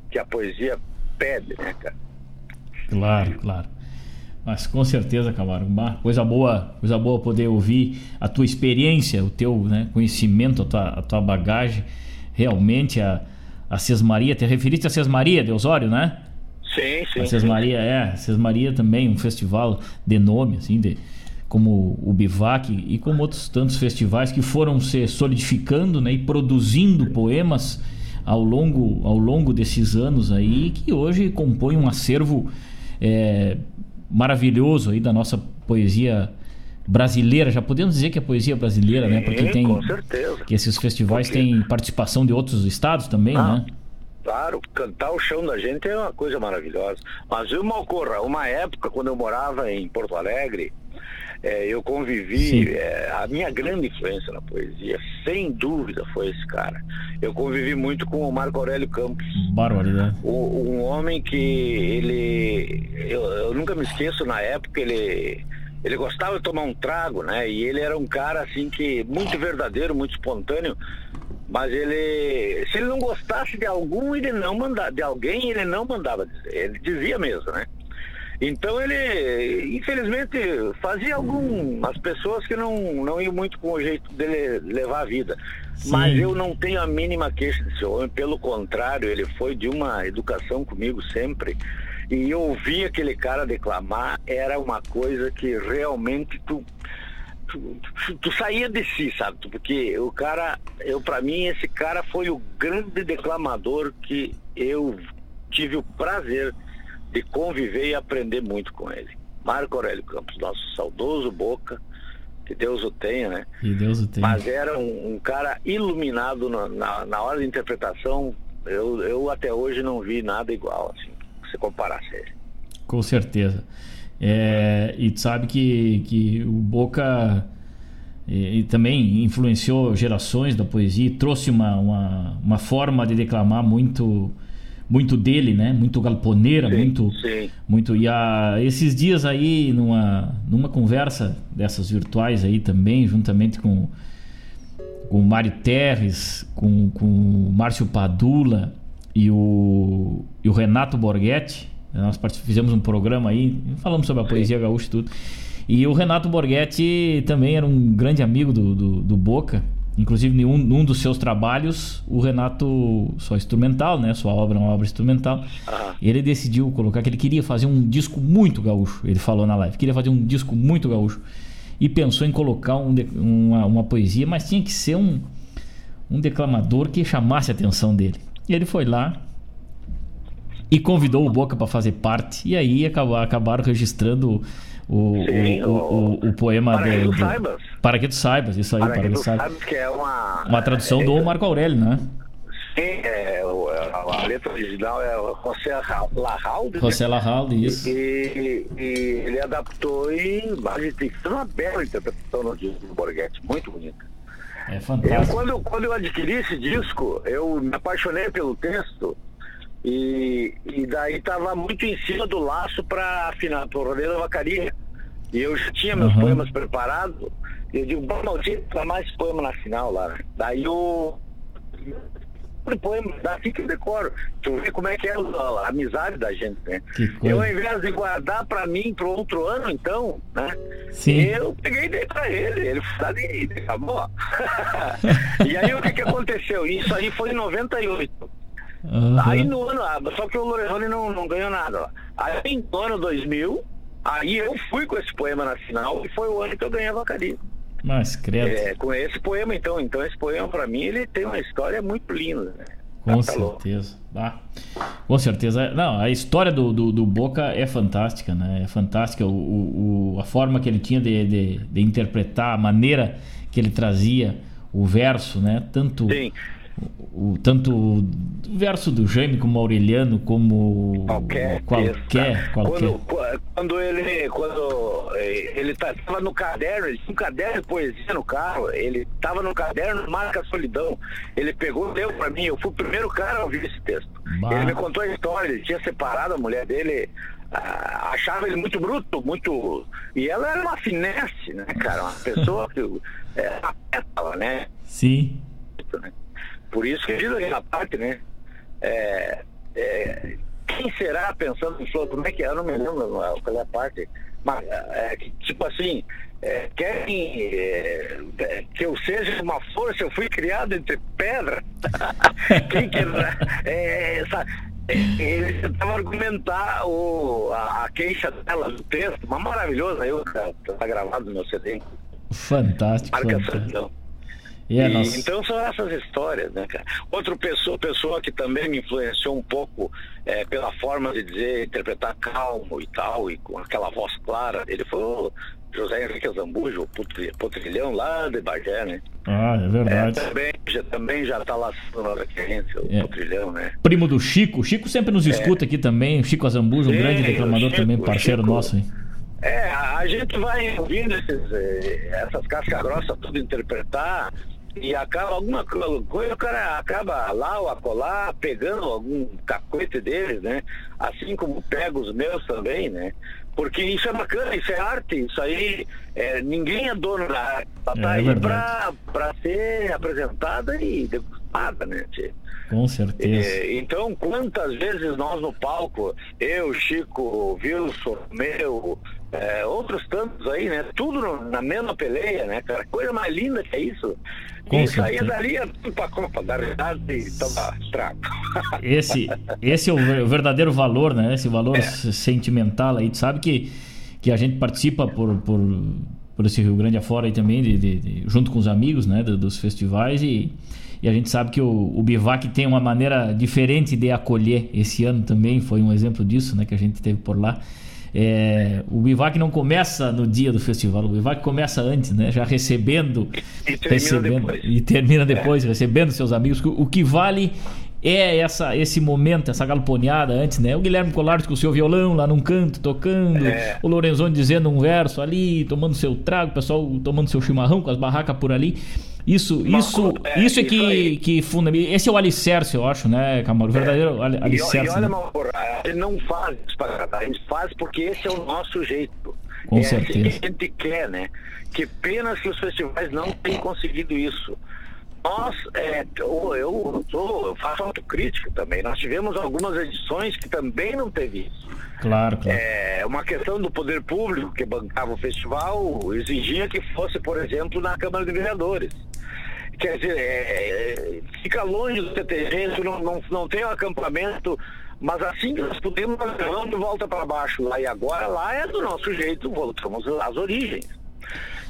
que a poesia pede, né, cara? Claro, claro. Mas com certeza, Camargo, coisa boa, coisa boa poder ouvir a tua experiência, o teu né, conhecimento, a tua, a tua bagagem. Realmente a, a Sesmaria, te referiste a Sesmaria de Osório, né? Sim, sim. A Sesmaria, é, a Sesmaria também, um festival de nome, assim, de, como o Bivac e como outros tantos festivais que foram se solidificando né, e produzindo poemas ao longo, ao longo desses anos aí, que hoje compõem um acervo é, maravilhoso aí da nossa poesia brasileira. Já podemos dizer que é poesia brasileira, Sim, né? Porque tem com certeza. que esses festivais Porque... têm participação de outros estados também, ah, né? Claro, cantar o chão da gente é uma coisa maravilhosa. Mas uma ocorra, uma época quando eu morava em Porto Alegre, é, eu convivi, é, a minha grande influência na poesia, sem dúvida, foi esse cara. Eu convivi muito com o Marco Aurélio Campos. Barbaridade. Um, um homem que ele. Eu, eu nunca me esqueço, na época, ele ele gostava de tomar um trago, né? E ele era um cara assim que muito verdadeiro, muito espontâneo, mas ele se ele não gostasse de algum, ele não mandava, de alguém, ele não mandava dizer, ele dizia mesmo, né? Então ele, infelizmente, fazia algumas pessoas que não, não iam muito com o jeito dele levar a vida. Sim. Mas eu não tenho a mínima queixa desse homem, pelo contrário, ele foi de uma educação comigo sempre. E ouvir aquele cara declamar era uma coisa que realmente tu, tu, tu, tu saía de si, sabe? Porque o cara, eu para mim, esse cara foi o grande declamador que eu tive o prazer de de conviver e aprender muito com ele. Marco Aurélio Campos, nosso saudoso Boca, que Deus o tenha, né? Que Deus o tenha. Mas era um, um cara iluminado na, na, na, hora de interpretação. Eu, eu até hoje não vi nada igual, assim, se comparasse ele. Com certeza. É, e tu sabe que, que o Boca e, e, também influenciou gerações da poesia, trouxe uma, uma, uma forma de declamar muito muito dele, né? Muito galponeira, sim, muito, sim. muito. E a, esses dias aí, numa, numa conversa dessas virtuais aí também, juntamente com, com o Mário Terres, com, com o Márcio Padula e o, e o Renato Borghetti, nós fizemos um programa aí, falamos sobre a poesia gaúcha e tudo. E o Renato Borghetti também era um grande amigo do, do, do Boca. Inclusive, em um, num dos seus trabalhos, o Renato, só instrumental, né? Sua obra é uma obra instrumental. Ele decidiu colocar que ele queria fazer um disco muito gaúcho. Ele falou na live, queria fazer um disco muito gaúcho. E pensou em colocar um, uma, uma, poesia, mas tinha que ser um, um declamador que chamasse a atenção dele. E ele foi lá e convidou o Boca para fazer parte. E aí acabaram registrando o, Sim, o, o, o, poema para do, que tu saibas. Para que tu saibas, isso aí. Para, para que, que tu saibas. saibas que é uma... Uma tradução é, do Marco Aurélio, né? Sim, é, a letra original é José Larralde. José né? Larralde, isso. E, e, ele adaptou e a gente tem uma bela interpretação no disco do Borghetti, muito bonita. É fantástico. Eu, quando, quando eu adquiri esse disco, eu me apaixonei pelo texto e, e daí estava muito em cima do laço para afinar, para o rodeio da vacaria. E eu já tinha meus uhum. poemas preparados. Eu digo, bom, não, tinha que mais poema na final lá, né? Daí o poema, assim que eu decoro. Tu vê como é que é a, amizade da gente, né? Eu, ao invés de guardar pra mim pro outro ano, então, né? Sim. Eu peguei e dei pra ele. Ele foi ali e acabou. e aí o que que aconteceu? Isso aí foi em 98. Uhum. Aí no ano, ah, só que o Lorenzoni não, não ganhou nada. Aí no ano 2000, aí eu fui com esse poema na final e foi o ano que eu ganhei a vacaria. Mas credo. É, com esse poema, então. Então esse poema, para mim, ele tem uma história muito linda, né? Com tá certeza. Ah, com certeza. Não, a história do, do, do, Boca é fantástica, né? É fantástica. O, o, a forma que ele tinha de, de, de interpretar, a maneira que ele trazia o verso, né? Tanto Sim o, tanto o verso do Jaime como Aureliano, como qualquer, qualquer, qualquer. Quando, quando ele quando eh, ele estava tá, no caderno, ele tinha um caderno de poesia no carro, ele estava no caderno Marca Solidão. Ele pegou deu para mim, eu fui o primeiro cara a ouvir esse texto. Bah. Ele me contou a história, ele tinha separado a mulher dele, ah, achava ele muito bruto, muito. E ela era uma finesse, né, cara? Uma pessoa que. É, né? Sim. Né? Por isso que diz aquela parte, né? É, é, quem será pensando em flor? Como é que é? Eu não me lembro qual é a parte. Mas, é, tipo assim, é, querem é, é, que eu seja uma força, eu fui criado entre pedra. quem que é, ele tentava argumentar o, a, a, queixa dela no texto, mas maravilhoso aí, tá, tá gravado no meu CD. Fantástico. Marca fantástico. E, então são essas histórias, né, cara? Outra pessoa, pessoa que também me influenciou um pouco é, pela forma de dizer, interpretar calmo e tal, e com aquela voz clara, ele foi o José Henrique Zambujo, o potrilhão lá de Bagé, né? Ah, é verdade. É, também, já, também já tá lá na referência, o é. potrilhão, né? Primo do Chico, Chico sempre nos é. escuta aqui também, Chico Azambujo, um Sim, grande declamador Chico, também, parceiro Chico, nosso, hein? É, a gente vai ouvindo esses, eh, essas cascas grossas tudo interpretar, e acaba alguma coisa, o cara acaba lá ou acolá pegando algum cacoete deles, né? Assim como pega os meus também, né? Porque isso é bacana, isso é arte, isso aí é, ninguém é dono da arte. Ela tá é, aí pra, pra ser apresentada e degustada, né, tia? Com certeza. É, então, quantas vezes nós no palco, eu, Chico, Wilson, meu, é, outros tantos aí, né? Tudo no, na mesma peleia, né, cara? Coisa mais linda que é isso. Com e saía dali tudo pra Copa, da verdade, e tava trago. Esse, esse é o verdadeiro valor, né? Esse valor é. sentimental aí. Tu sabe que, que a gente participa por, por, por esse Rio Grande afora aí também, de, de, de junto com os amigos, né? dos festivais e e a gente sabe que o, o Bivac tem uma maneira diferente de acolher. Esse ano também foi um exemplo disso, né? Que a gente teve por lá. É, o Bivac não começa no dia do festival, o Bivac começa antes, né? Já recebendo e termina recebendo, depois, e termina depois é. recebendo seus amigos. O que vale é essa, esse momento, essa galponeada antes, né? O Guilherme Colares com o seu violão lá num canto, tocando, é. o Lorenzoni dizendo um verso ali, tomando seu trago, o pessoal tomando seu chimarrão com as barracas por ali. Isso, isso, é, isso é que, que funda. Esse é o alicerce, eu acho, né, Camargo? O verdadeiro é. alicerce. E, olha, né? ele não faz isso para agradar, a gente faz porque esse é o nosso jeito. Com é assim certeza. Que a gente quer, né? Que pena que os festivais não têm conseguido isso. Nós, é, eu, eu, eu faço autocrítica também. Nós tivemos algumas edições que também não teve isso. Claro, claro. É, uma questão do poder público que bancava o festival exigia que fosse, por exemplo, na Câmara de Vereadores. Quer dizer, é, é, fica longe do TTG, não, não, não tem um acampamento, mas assim que nós podemos, nós vamos de volta para baixo lá. E agora lá é do nosso jeito, voltamos às origens.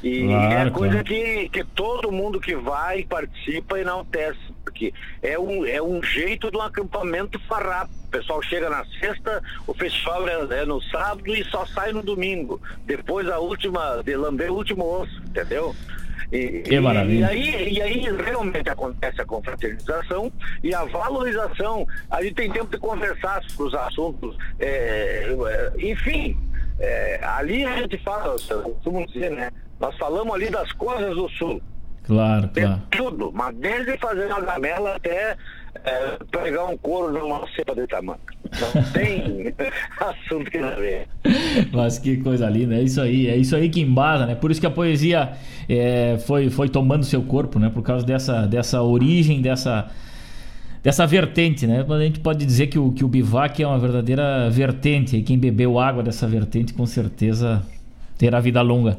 E claro, é coisa claro. que, que todo mundo que vai, participa, enaltece. Porque é um, é um jeito de um acampamento farrapo. O pessoal chega na sexta, o festival é, é, no sábado e só sai no domingo. Depois a última, de lamber o último osso, entendeu? E, que maravilha. E aí, e aí realmente acontece a confraternização e a valorização. A gente tem tempo de conversar sobre os assuntos, é, é enfim. É, ali a gente fala, como dizer, né? Nós falamos ali das coisas do sul. Claro, claro. tudo, mas desde fazer uma gamela até é, pegar um couro numa cepa de tamanho. Não tem assunto que não. Mas que coisa linda, é isso aí, é isso aí que embasa, né? Por isso que a poesia é, foi, foi tomando seu corpo, né? Por causa dessa, dessa origem, dessa, dessa vertente, né? A gente pode dizer que o, que o bivac é uma verdadeira vertente, e quem bebeu água dessa vertente com certeza terá vida longa,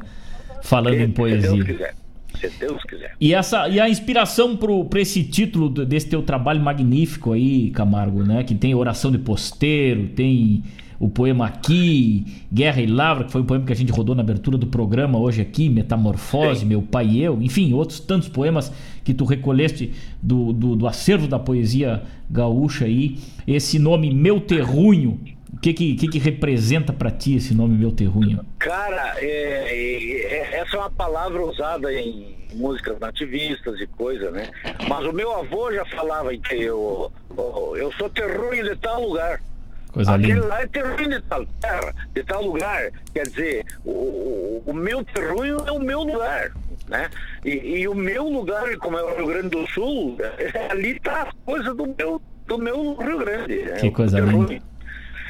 falando em poesia. Se Deus quiser. E, essa, e a inspiração para esse título desse teu trabalho magnífico aí, Camargo, né? Que tem Oração de Posteiro, tem o poema Aqui, Guerra e Lavra, que foi um poema que a gente rodou na abertura do programa hoje aqui, Metamorfose, Meu Pai e Eu, enfim, outros tantos poemas que tu recolheste do, do, do acervo da poesia gaúcha aí. Esse nome Meu Terrunho, o que que, que que representa para ti esse nome Meu Terrunho? Cara, é, é, é- essa é uma palavra usada em músicas nativistas e coisa, né? Mas o meu avô já falava que eu, eu sou terrunho de tal lugar. Coisa Aquele linda. lá é terrunho de tal terra, de tal lugar. Quer dizer, o, o, o meu terrunho é o meu lugar. Né? E, e o meu lugar, como é o Rio Grande do Sul, ali está a coisa do meu, do meu Rio Grande. né? Que coisa linda.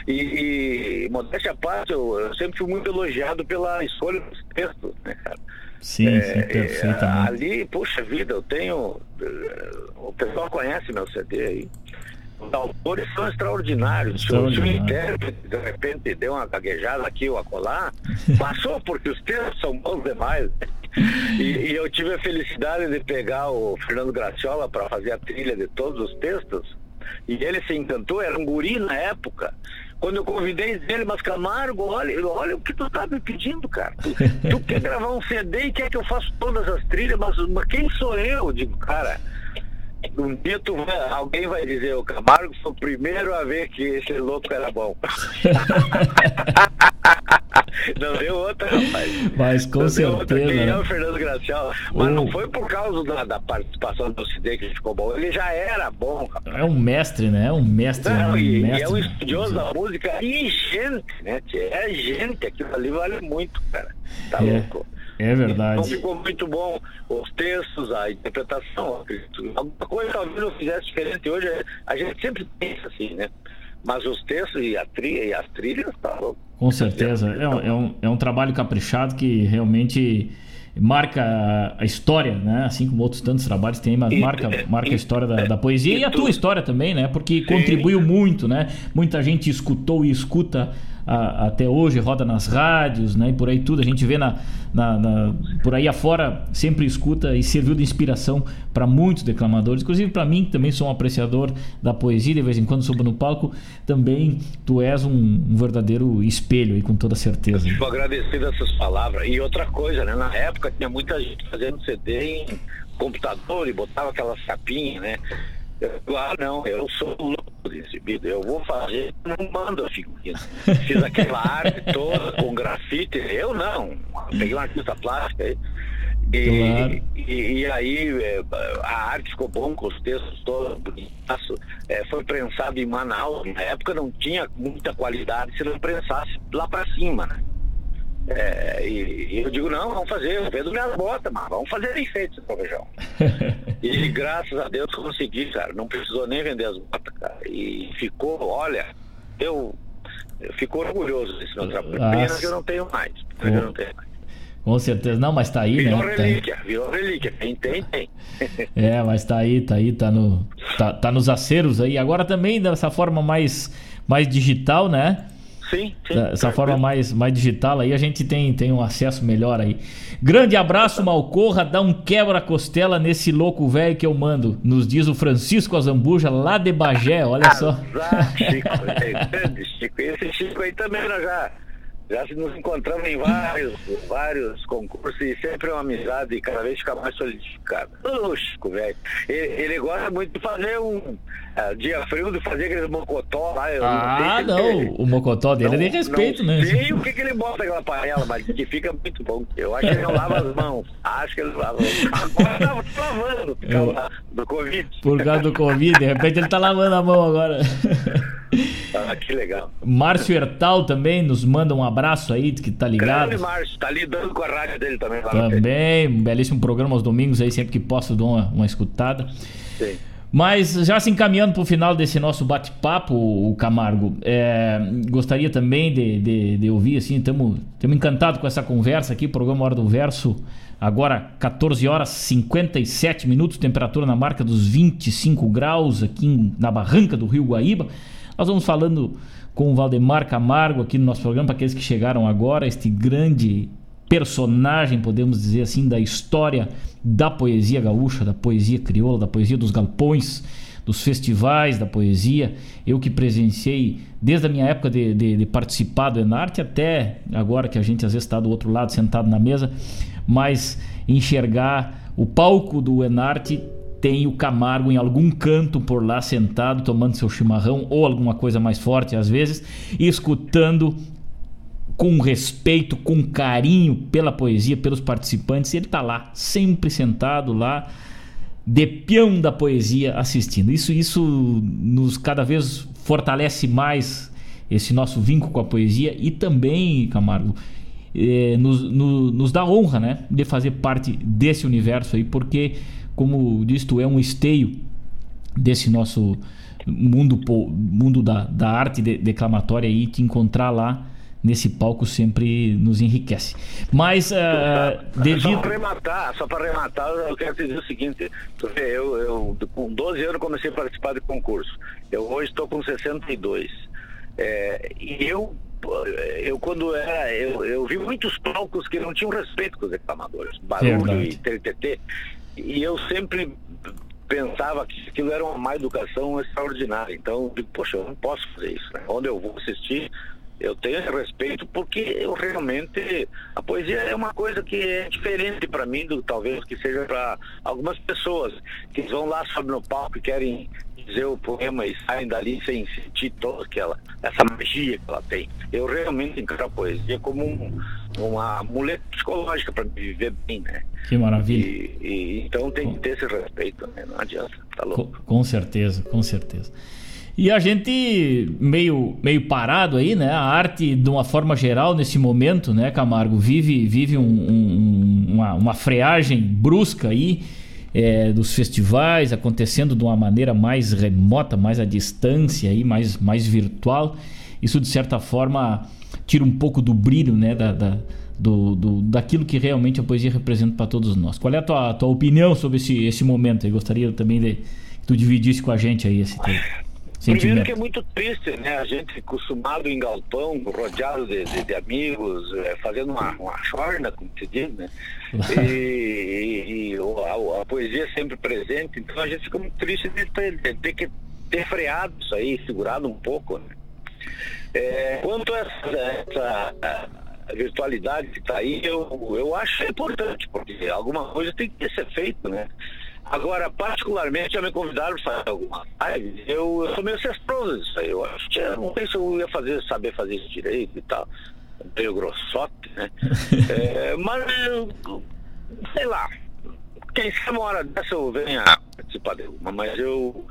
E, e modéstia à parte, eu, eu sempre fui muito elogiado pela escolha dos textos, né, cara? Sim, sim, É, perfeitamente. ali, puxa vida, eu tenho. eh, O pessoal conhece meu CD aí. Os autores são extraordinários. Se o- Se o Extraordinário. intérprete, de repente, deu uma gaguejada aqui ou acolá, passou, porque os textos são bons demais. E, e eu tive a felicidade de pegar o Fernando Graciola para fazer a trilha de todos os textos. E ele se encantou, era um guri na época. Quando eu convidei ele, mas Camargo, olha, olha o que tu tá me pedindo, cara. Tu, tu quer gravar um CD e quer que eu faça todas as trilhas, mas, mas quem sou eu? Eu Digo, cara, um dia tu vai- alguém vai dizer, o Camargo foi o primeiro a ver que esse louco era bom. não deu outra, rapaz. Mas com Não outra. certeza. Quem é né? o Fernando Graciola? Mas Oh. não foi por causa da, da participação do CD que ele ficou bom. Ele já era bom, rapaz. É um mestre, né? É um mestre. Não, um e, e mestre é um estudioso da música e gente, né? É gente, aquilo ali vale muito, cara. Tá É, louco. É Então verdade. ficou muito bom os textos, a interpretação. Alguma coisa talvez eu fizesse diferente hoje, a gente sempre pensa assim, né? Mas os textos e, a trilha, e as trilhas, tá louco. Com certeza. É, um- é um, é um trabalho caprichado que realmente marca a- história, né? Assim como outros tantos trabalhos tem, mas marca, marca a história da, da poesia e, a tu- tua história também, né? Porque contribuiu muito, né? Muita gente escutou e escuta a- até hoje, roda nas rádios, né? E por aí tudo. A gente vê na, na- na- por aí afora, sempre escuta e serviu de inspiração para muitos declamadores, inclusive para mim, que também sou um apreciador da poesia, de vez em quando subo no palco, também tu és um, um verdadeiro espelho aí, com toda certeza. Fico agradecido essas palavras. E outra coisa, né? Na época tinha muita gente fazendo CD em computador e botava aquelas capinhas, né? Eu, ah, não, eu sou louco desse vídeo. Eu vou fazer, não mando a figurinha. Fiz aquela arte toda com grafite. Eu não. Peguei uma artista plástica aí. E, Claro. e, e aí é, a arte ficou bom com os textos todos, bonitaço. É, foi prensado em Manaus. Na época não tinha muita qualidade se não prensasse lá pra cima, né? É, e, e eu digo, não, vamos fazer, eu vendo minhas botas, mas vamos fazer bem feito esse provejão. e graças a Deus consegui, cara. Não precisou nem vender as botas, cara. E ficou, olha, eu, eu fico orgulhoso desse meu trabalho. Ah, Pena que eu não tenho mais. Pena que eu não tenho mais. Com certeza. Não, mas tá aí, Virou né? Tá aí. relíquia, virou relíquia. Quem tem, tem. É, mas tá aí, tá aí, tá, no, tá, tá nos aceros aí. Agora também dessa forma mais, mais digital, né? Sim, sim. Dessa forma mais, mais digital aí, a gente tem, tem um acesso melhor aí. Grande abraço, Malcorra. Dá um quebra-costela nesse louco velho que eu mando. Nos diz o Francisco Azambuja, lá de Bagé, olha só. Azar, Chico, é grande Chico. Esse Chico aí também nós já, já nos encontramos em vários, vários concursos e sempre é uma amizade e cada vez fica mais solidificada. Ô, Chico, velho. Ele, ele gosta muito de fazer um ah, dia frio, de fazer aqueles mocotó lá. Eu Ah, não, ele- não. O mocotó dele é de respeito, não né? sei o que, que ele bota naquela panela, mas que fica muito bom. Eu acho que ele não lava as mãos. Acho que ele não lava as mãos. Agora tá lavando por Eu- causa do Covid. Por causa do Covid, de repente ele tá lavando a mão agora. Ah, que legal. Márcio Hertal também nos manda um abraço aí, que tá ligado. Grande Márcio, tá lidando com a rádio dele também. lá. Também, um belíssimo programa aos domingos aí, sempre que posso dou uma, uma escutada. Sim. Mas já se encaminhando para o final desse nosso bate-papo, o Camargo, é, gostaria também de, de, de ouvir, assim, estamos encantados com essa conversa aqui, programa Hora do Verso, agora 14 horas 57 minutos, temperatura na marca dos 25 graus aqui na barranca do Rio Guaíba. Nós vamos falando com o Valdemar Camargo aqui no nosso programa, para aqueles que chegaram agora, este grande personagem, podemos dizer assim, da história da poesia gaúcha, da poesia crioula, da poesia dos galpões, dos festivais da poesia. Eu que presenciei desde a minha época de, de, de participar do Enarte até agora que a gente às vezes está do outro lado sentado na mesa, mas enxergar o palco do Enarte tem o Camargo em algum canto por lá sentado tomando seu chimarrão ou alguma coisa mais forte às vezes e escutando com respeito, com carinho pela poesia, pelos participantes. Ele está lá, sempre sentado lá, de peão da poesia, assistindo. Isso, isso nos cada vez fortalece mais esse nosso vínculo com a poesia e também, Camargo, eh, nos, no, nos dá honra né, de fazer parte desse universo aí, porque, como diz tu, é um esteio desse nosso mundo, mundo da, da arte declamatória e te encontrar lá nesse palco sempre nos enriquece. Mas uh, devido... Só para arrematar, só para arrematar, eu quero dizer o seguinte, tu vê, eu, eu com 12 anos comecei a participar de concurso. Eu hoje estou com 62. É, e eu eu quando era, eu, eu vi muitos palcos que não tinham respeito com os reclamadores, barulho e TTT, e eu sempre pensava que aquilo era uma má educação extraordinária. Então, eu digo, poxa, eu não posso fazer isso. Né? Onde eu vou assistir, eu tenho esse respeito porque eu realmente a poesia é uma coisa que é diferente para mim do talvez que seja para algumas pessoas que vão lá sobe no palco e querem dizer o poema e saem dali sem sentir toda aquela essa magia que ela tem. Eu realmente encaro a poesia como um, uma muleta psicológica para viver bem, né? Que maravilha. E, e, então tem que ter esse respeito, né? Não adianta, tá louco. Com, com certeza, com certeza. E a gente meio, meio parado aí, né? A arte, de uma forma geral, nesse momento, né, Camargo, vive, vive um, um, uma, uma freagem brusca aí é, dos festivais, acontecendo de uma maneira mais remota, mais à distância, aí, mais, mais virtual. Isso, de certa forma, tira um pouco do brilho, né, da, da do, do, daquilo que realmente a poesia representa para todos nós. Qual é a tua, tua opinião sobre esse, esse momento? Eu gostaria também de que tu dividisse com a gente aí esse tema. Primeiro que é muito triste, né? A gente acostumado em galpão, rodeado de, de, de amigos, é, fazendo uma, uma chorna, como se diz, né? E, e, e a, a, poesia sempre presente, então a gente fica muito triste de ter, de ter que ter freado isso aí, segurado um pouco, né? É, quanto a essa, essa virtualidade que está aí, eu, eu acho importante, porque alguma coisa tem que ser feita, né? Agora, particularmente, já me convidaram para fazer alguma live. Eu, eu sou meio cestroso disso aí. Eu acho que eu não sei se eu ia fazer, saber fazer isso direito e tal. Meio grossote, né? é, mas, sei lá. Quem sabe uma hora dessa eu venha participar de uma, mas eu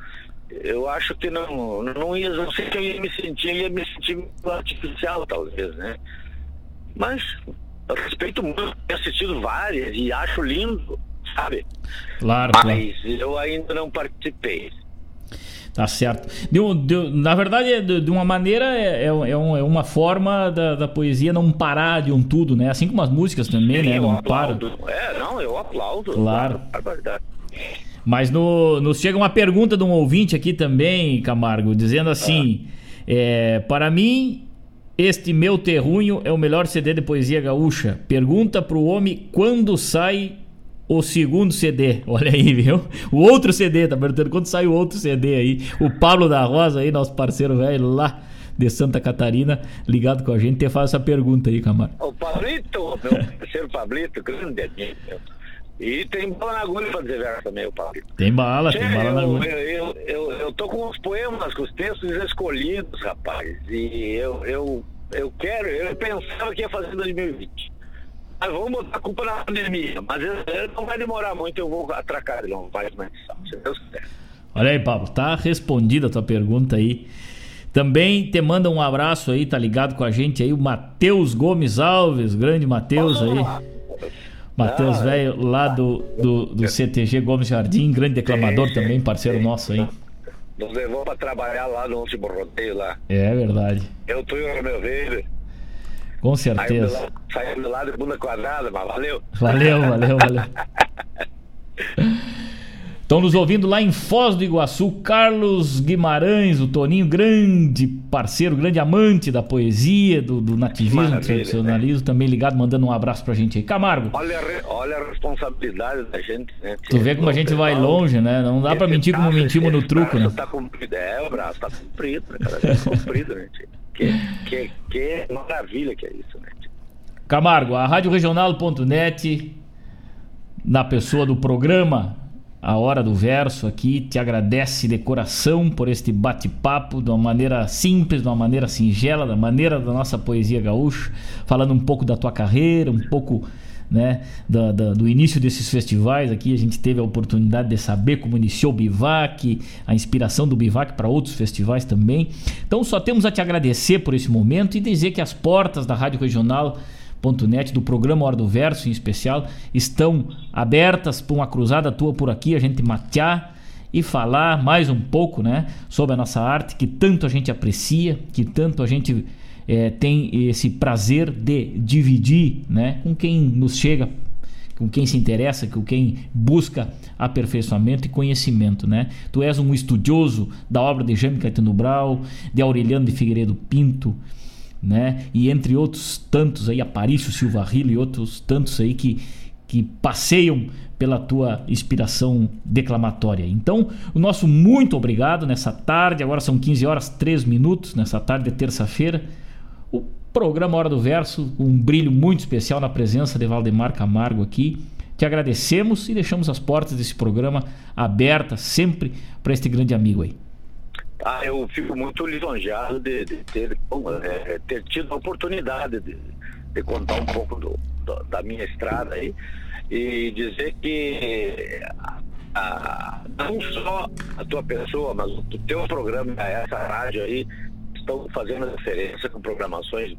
eu acho que não, não ia, não sei se eu ia me sentir, ia me sentir artificial talvez, né? Mas eu respeito muito, tenho assistido várias e acho lindo sabe? Claro. Mas claro. eu ainda não participei. Tá certo. De, de, na verdade, de, de uma maneira, é, é, é, é, uma forma da, da, poesia não parar de um tudo, né? Assim como as músicas também, Sim, né? Não param. É, não, eu aplaudo. Claro. Mas no, nos chega uma pergunta de um ouvinte aqui também, Camargo, dizendo assim: ah. é, Para mim, este meu terrunho é o melhor CD de poesia gaúcha. Pergunta pro homem quando sai o segundo CD. Olha aí, viu? O outro CD, tá perguntando quando sai o outro CD aí. O Pablo da Rosa aí, nosso parceiro velho lá de Santa Catarina, ligado com a gente, te faz essa pergunta aí, Camargo. O Pablito, meu parceiro Pablito, grande amigo. E tem bala na agulha pra dizer verso também, o Pablito. Tem bala, tem bala eu, na agulha. Eu, eu, eu, eu, tô com os poemas, com os textos escolhidos, rapaz. E eu, eu, eu quero, eu pensava que ia fazer em 2020. Mas vamos botar a culpa na pandemia. Mas não vai demorar muito, eu vou atracar ele, não vai mais, se Deus quiser. Olha aí, Pablo, tá respondida a tua pergunta aí. Também te manda um abraço aí, tá ligado com a gente aí, o Matheus Gomes Alves, grande Matheus aí. Matheus Velho, lá do, do, do, CTG Gomes Jardim, grande declamador também, parceiro nosso aí. Nos levou para trabalhar lá no último rodeio lá. É verdade. Eu tô o meu velho. Com certeza. Saindo lá de bunda quadrada, mas valeu. Valeu, valeu, valeu. Estão nos ouvindo lá em Foz do Iguaçu, Carlos Guimarães, o Toninho, grande parceiro, grande amante da poesia, do, do nativismo, do tradicionalismo, né? também ligado, mandando um abraço pra gente aí. Camargo. Olha, olha a responsabilidade da gente, né? Tu vê como a gente vai longe, né? Não dá pra mentir como mentimos no truco, né? Tá cumprido, é, o braço tá comprido, né? Cada vez comprido, né? Que, que, que maravilha que é isso, né? Camargo, a Rádio Regional.net, na pessoa do programa a Hora do Verso aqui te agradece de coração por este bate-papo de uma maneira simples, de uma maneira singela, da maneira da nossa poesia gaúcha, falando um pouco da tua carreira, um pouco né, da, da, do início desses festivais. Aqui a gente teve a oportunidade de saber como iniciou o Bivac, a inspiração do Bivac para outros festivais também. Então só temos a te agradecer por esse momento e dizer que as portas da Rádio Regional net do programa Hora do Verso em especial, estão abertas para uma cruzada tua por aqui, a gente matear e falar mais um pouco né, sobre a nossa arte que tanto a gente aprecia, que tanto a gente é, tem esse prazer de dividir né, com quem nos chega, com quem se interessa, com quem busca aperfeiçoamento e conhecimento. Né? Tu és um estudioso da obra de Jaime Caetano Brau, de Aureliano de Figueiredo Pinto, né? E entre outros tantos aí, Aparício Silva Rillo e outros tantos aí que, que passeiam pela tua inspiração declamatória. Então, o nosso muito obrigado nessa tarde, agora são 15 horas 3 minutos, nessa tarde de terça-feira. Programa Hora do Verso, um brilho muito especial na presença de Valdemar Camargo aqui. Te agradecemos e deixamos as portas desse programa abertas sempre para este grande amigo aí. Ah, eu fico muito lisonjeado de, de ter, é, ter tido a oportunidade de, de contar um pouco do, do, da minha estrada aí e dizer que a, não só a tua pessoa, mas o teu programa, essa rádio aí, estão fazendo diferença com programações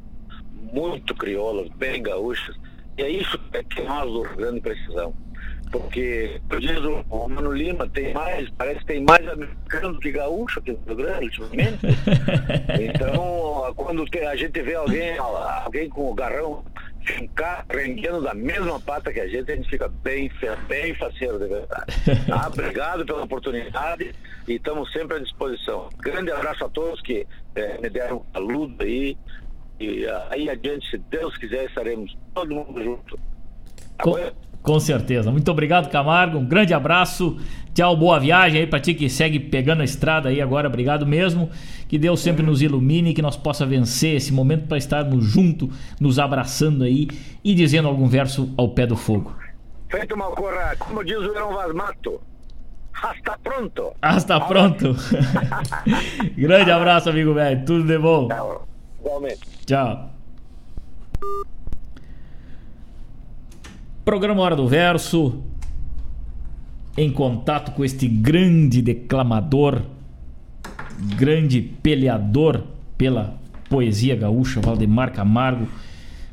muito crioulas, bem gaúchas, e é isso que nós do Rio Grande precisamos porque, como diz o, Mano Lima, tem mais, parece que tem mais americano do que gaúcho aqui no Rio Grande, ultimamente. então, quando a gente vê alguém, alguém com o garrão ficar rendendo da mesma pata que a gente, a gente fica bem, bem faceiro, de verdade. Tá? Obrigado pela oportunidade e estamos sempre à disposição. Grande abraço a todos que eh, me deram a luz aí. E aí adiante, se Deus quiser, estaremos todo mundo junto. Agora, com certeza. Muito obrigado, Camargo. Um grande abraço. Tchau, boa viagem aí pra ti que segue pegando a estrada aí agora. Obrigado mesmo. Que Deus sempre nos ilumine, que nós possa vencer esse momento para estarmos juntos, nos abraçando aí e dizendo algum verso ao pé do fogo. Feito uma corra, como diz o Verão Vaz Mato. Hasta pronto. Hasta pronto. grande abraço, amigo velho. Tudo de bom. Tchau. Igualmente. Tchau. Programa Hora do Verso, em contato com este grande declamador, grande peleador pela poesia gaúcha, Valdemar Camargo,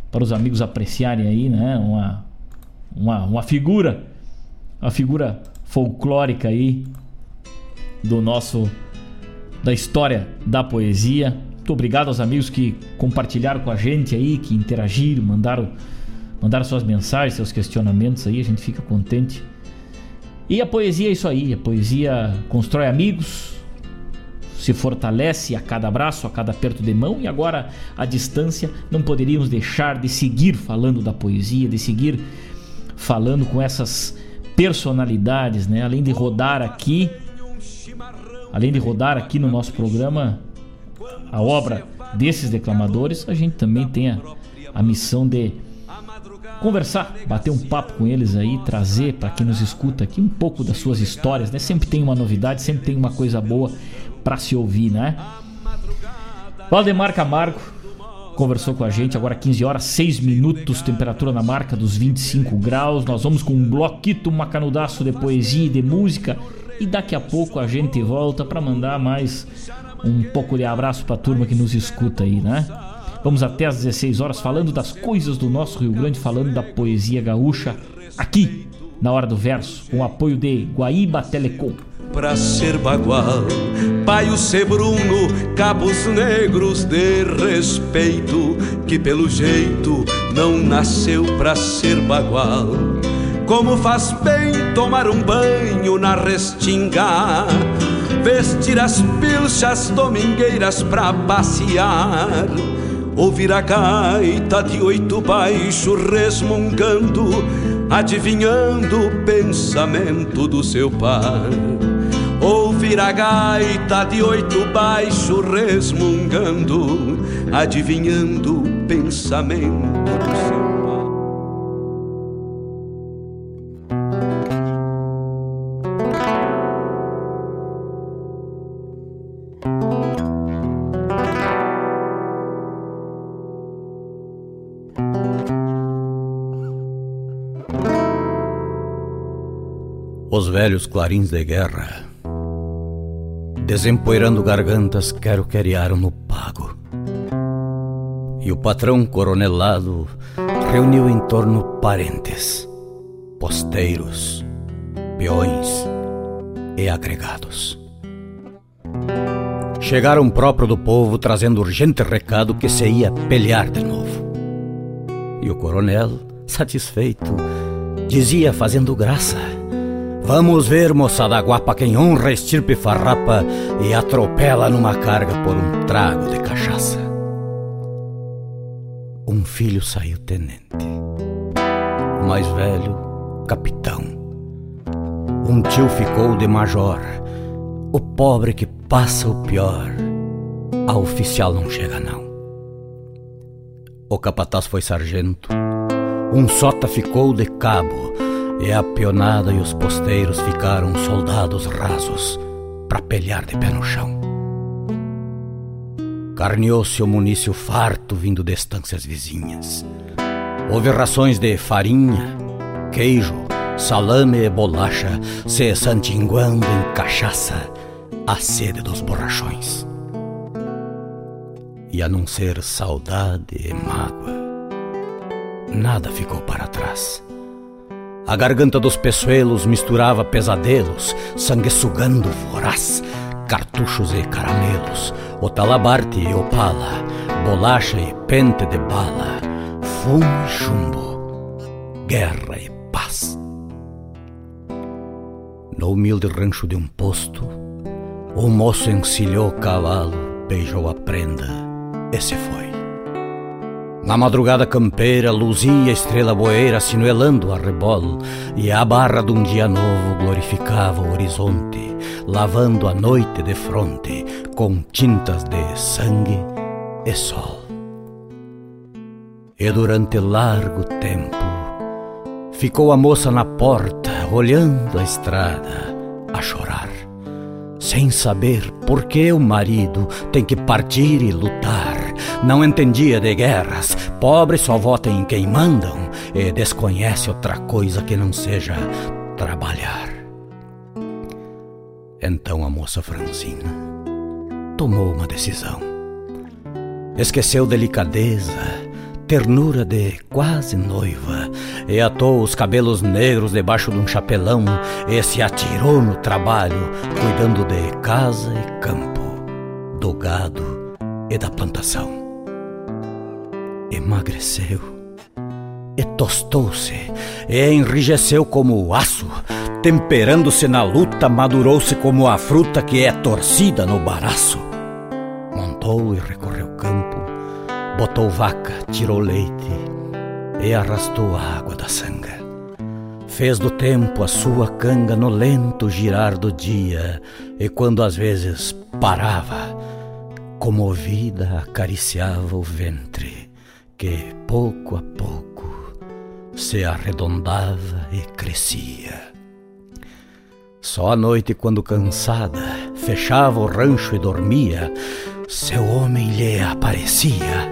para os amigos apreciarem aí, né? Uma, uma, uma figura, uma figura folclórica aí do nosso da história da poesia. Muito obrigado aos amigos que compartilharam com a gente aí, que interagiram, mandaram mandar suas mensagens, seus questionamentos aí, a gente fica contente. E a poesia é isso aí, a poesia constrói amigos, se fortalece a cada abraço, a cada aperto de mão e agora à distância não poderíamos deixar de seguir falando da poesia, de seguir falando com essas personalidades, né? Além de rodar aqui, além de rodar aqui no nosso programa a obra desses declamadores, a gente também tem a, a missão de conversar, bater um papo com eles aí, trazer para quem nos escuta aqui um pouco das suas histórias, né? Sempre tem uma novidade, sempre tem uma coisa boa para se ouvir, né? Valdemar Camargo conversou com a gente, agora 15 horas 6 minutos, temperatura na marca dos 25 graus. Nós vamos com um bloquito macanudaço de poesia e de música e daqui a pouco a gente volta para mandar mais um pouco de abraço para a turma que nos escuta aí, né? Vamos até às 16 horas falando das coisas do nosso Rio Grande, falando da poesia gaúcha aqui na Hora do Verso, com apoio de Guaíba Telecom. Pra ser bagual, Paio Sebruno, Cabos Negros de respeito, que pelo jeito não nasceu pra ser bagual. Como faz bem tomar um banho na restinga, vestir as pilchas domingueiras pra passear ouvir a gaita de oito baixo resmungando, adivinhando o pensamento do seu par. Ouvir a gaita de oito baixo resmungando, adivinhando o pensamento do seu par. Os velhos clarins de guerra, desempoeirando gargantas, quero querearam no pago. E o patrão coronelado reuniu em torno parentes, posteiros, peões e agregados. Chegaram próprio do povo trazendo urgente recado que se ia pelear de novo. E o coronel, satisfeito, dizia fazendo graça Vamos ver, moçada guapa, quem honra estirpe farrapa e atropela numa carga por um trago de cachaça. Um filho saiu tenente, o mais velho, capitão. Um tio ficou de major, o pobre que passa o pior. A oficial não chega, não. O capataz foi sargento, um sota ficou de cabo e a pionada e os posteiros ficaram soldados rasos para pelear de pé no chão. Carneou-se o munício farto vindo de estâncias vizinhas. Houve rações de farinha, queijo, salame e bolacha se santinguando em cachaça a sede dos borrachões. E a não ser saudade e mágoa, nada ficou para trás. A garganta dos peçoelos misturava pesadelos, sangue sugando voraz, cartuchos e caramelos, o talabarte e opala, bolacha e pente de bala, fumo e chumbo, guerra e paz. No humilde rancho de um posto, o moço encilhou o cavalo, beijou a prenda e se foi. Na madrugada campeira luzia estrela boeira sinuelando a rebol, e a barra de um dia novo glorificava o horizonte, lavando a noite de fronte com tintas de sangue e sol. E durante largo tempo ficou a moça na porta, olhando a estrada, a chorar, sem saber por que o marido tem que partir e lutar não entendia de guerras, pobre só vota em quem mandam e desconhece outra coisa que não seja trabalhar. Então a moça Franzina tomou uma decisão. Esqueceu delicadeza, ternura de quase noiva, e atou os cabelos negros debaixo de um chapelão e se atirou no trabalho, cuidando de casa e campo, do gado e da plantação emagreceu e tostou-se e enrijeceu como o aço, temperando-se na luta, madurou-se como a fruta que é torcida no baraço. Montou e recorreu campo, botou vaca, tirou leite e arrastou a água da sanga. Fez do tempo a sua canga no lento girar do dia, e quando às vezes parava, comovida acariciava o ventre que pouco a pouco se arredondava e crescia. Só à noite, quando cansada, fechava o rancho e dormia, seu homem lhe aparecia.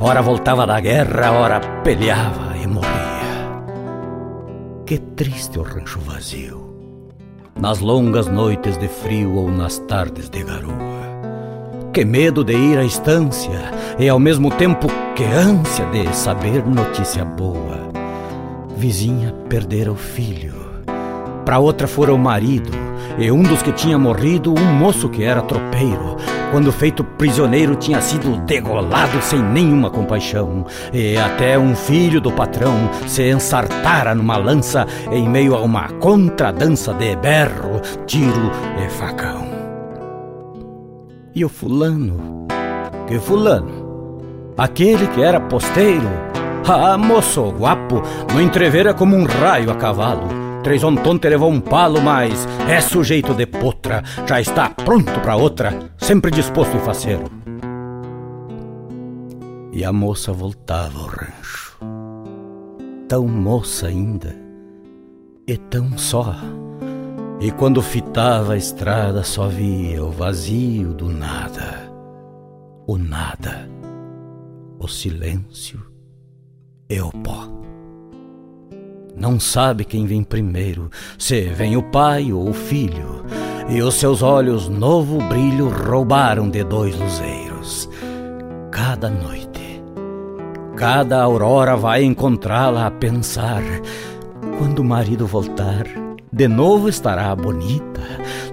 Ora voltava da guerra, ora peleava e morria. Que triste o rancho vazio, nas longas noites de frio ou nas tardes de garoa. Que medo de ir à estância e ao mesmo tempo que ânsia de saber notícia boa. vizinha perdera o filho. Para outra fora o marido, e um dos que tinha morrido, um moço que era tropeiro. Quando feito prisioneiro, tinha sido degolado sem nenhuma compaixão. E até um filho do patrão se ensartara numa lança em meio a uma contradança de berro, tiro e facão. E o fulano? Que fulano? Aquele que era posteiro? Ah, moço guapo, no entrevera como um raio a cavalo. Trisontonte levou um palo, mas é sujeito de potra, já está pronto para outra, sempre disposto e faceiro. E a moça voltava ao rancho, tão moça ainda, e tão só. E quando fitava a estrada, só via o vazio do nada, o nada, o silêncio e o pó. Não sabe quem vem primeiro, se vem o pai ou o filho. E os seus olhos, novo brilho, roubaram de dois luzeiros. Cada noite, cada aurora vai encontrá-la a pensar. Quando o marido voltar, de novo estará bonita,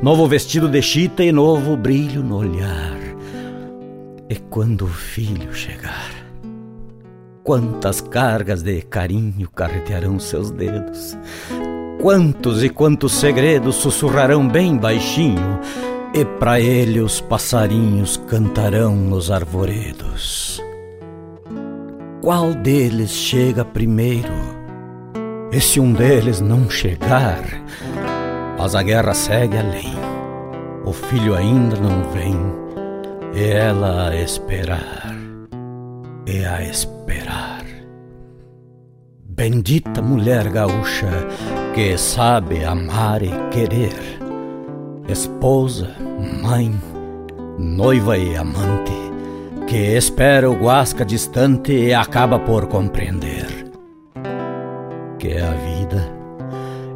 novo vestido de chita e novo brilho no olhar. E quando o filho chegar, Quantas cargas de carinho carretearão seus dedos? Quantos e quantos segredos sussurrarão bem baixinho? E para ele os passarinhos cantarão nos arvoredos. Qual deles chega primeiro? E se um deles não chegar, mas a guerra segue além. O filho ainda não vem, e ela a esperar, e a esperar. Bendita mulher gaúcha que sabe amar e querer, esposa, mãe, noiva e amante, que espera o guasca distante e acaba por compreender que a vida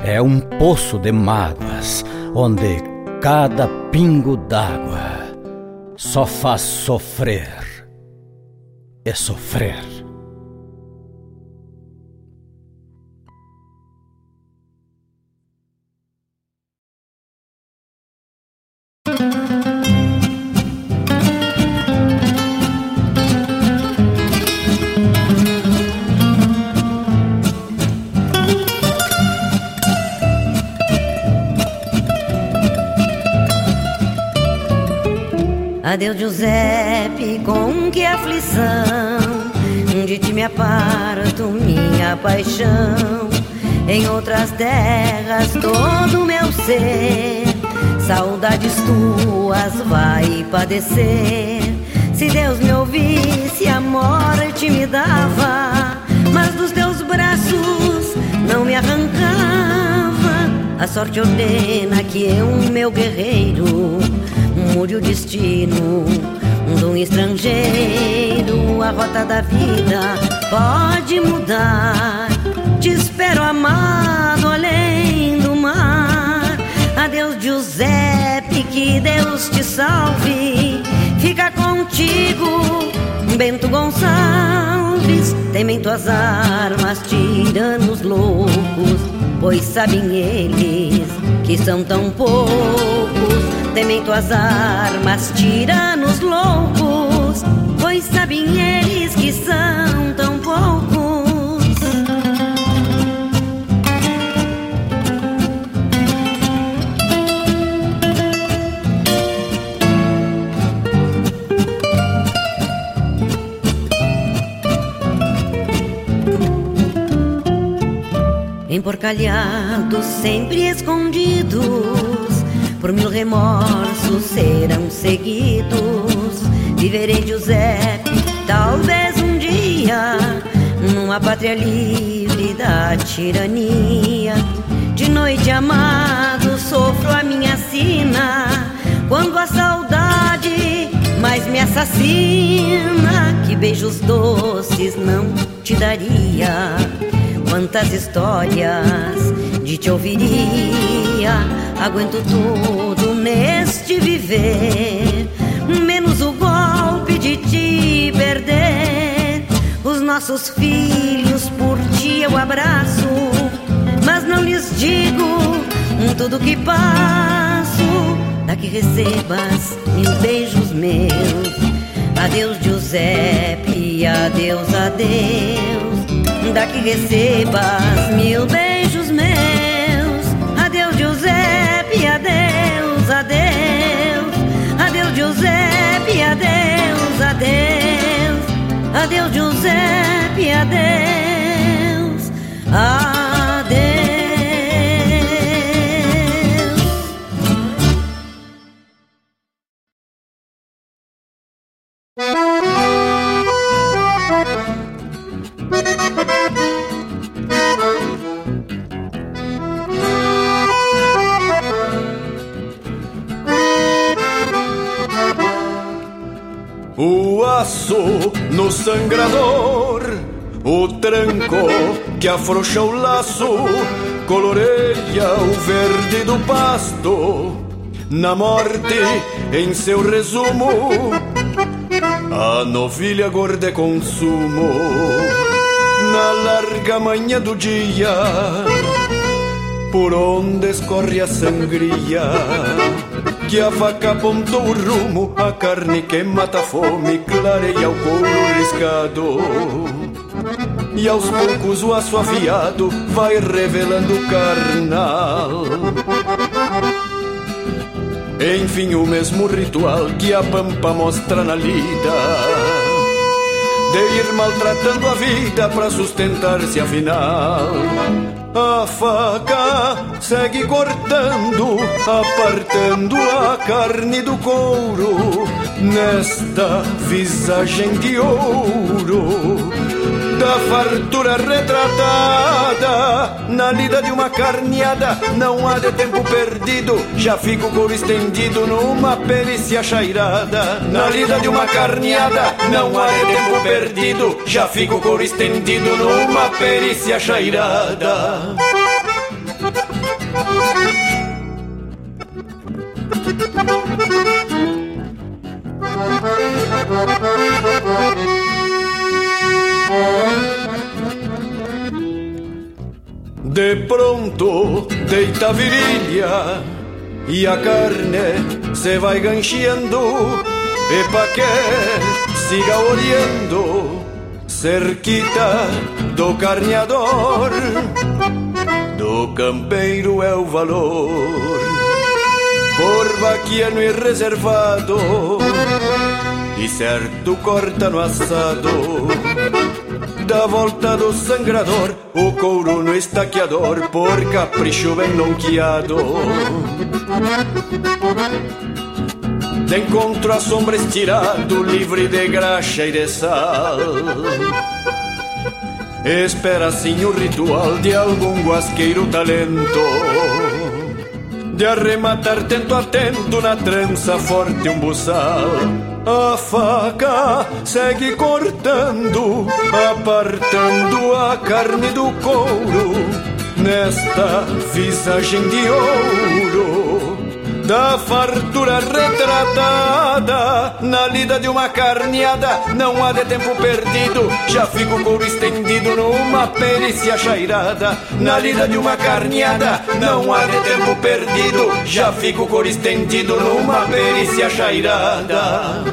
é um poço de mágoas onde cada pingo d'água só faz sofrer e sofrer. Adeus, Giuseppe, com que aflição De ti me aparto, minha paixão. Em outras terras, todo meu ser Saudades tuas vai padecer. Se Deus me ouvisse, a morte me dava Mas dos teus braços não me arrancava. A sorte ordena que eu, meu guerreiro mude o destino de um estrangeiro. A rota da vida pode mudar. Te espero amado além do mar. Adeus, Giuseppe, que Deus te salve. Fica contigo, Bento Gonçalves. Temem tuas armas, tiranos loucos, pois sabem eles que são tão poucos temem tuas armas, tiranos loucos, pois sabem eles que são tão poucos. Emporcalhados, sempre escondidos por mil remorsos serão seguidos. Viverei Giuseppe, talvez um dia, numa pátria livre da tirania. De noite amado, sofro a minha sina, quando a saudade mais me assassina. Que beijos doces não te daria, quantas histórias te ouviria. Aguento tudo neste viver, menos o golpe de te perder. Os nossos filhos, por ti eu abraço, mas não lhes digo tudo que passo, daqui recebas mil beijos meus. Adeus, Giuseppe, adeus, adeus, daqui recebas mil beijos adeus, adeus, adeus, Giuseppe, adeus, adeus. Adeus, Giuseppe, adeus. Adeus. O aço no sangrador, o tranco que afrouxa o laço, coloreia o verde do pasto. Na morte, em seu resumo, a novilha gorda é consumo. Na larga manhã do dia, por onde escorre a sangria que a vaca apontou o rumo, a carne que mata a fome clareia o couro riscado. E aos poucos o aço afiado vai revelando o carnal. Enfim, o mesmo ritual que a pampa mostra na lida. De ir maltratando a vida para sustentar-se afinal. A faca segue cortando, apartando a carne do couro nesta visagem de ouro da fartura retratada na lida de uma carneada. Não há de tempo perdido, já fica o estendido numa perícia chairada. Na lida de uma carneada, não há de tempo perdido, já fica o estendido numa perícia chairada. Pronto deita a virilha e a carne se vai ganchando e pa que siga olhando cerquita do carneador. Do campeiro é o valor. Por vaquiano e reservado e certo corta no assado da volta do sangrador, o couro no estaqueador, por capricho bem lonqueado. De encontro a sombra estirado, livre de graxa e de sal. Espera assim o ritual de algum guasqueiro talento. De arrematar tento a tento na trança forte um buçal. A faca segue cortando, apartando a carne do couro nesta visagem de ouro da fartura retratada na lida de uma carneada. Não há de tempo perdido, já fica o couro estendido numa perícia chairada. Na lida de uma carneada, não há de tempo perdido, já fica o couro estendido numa perícia chairada.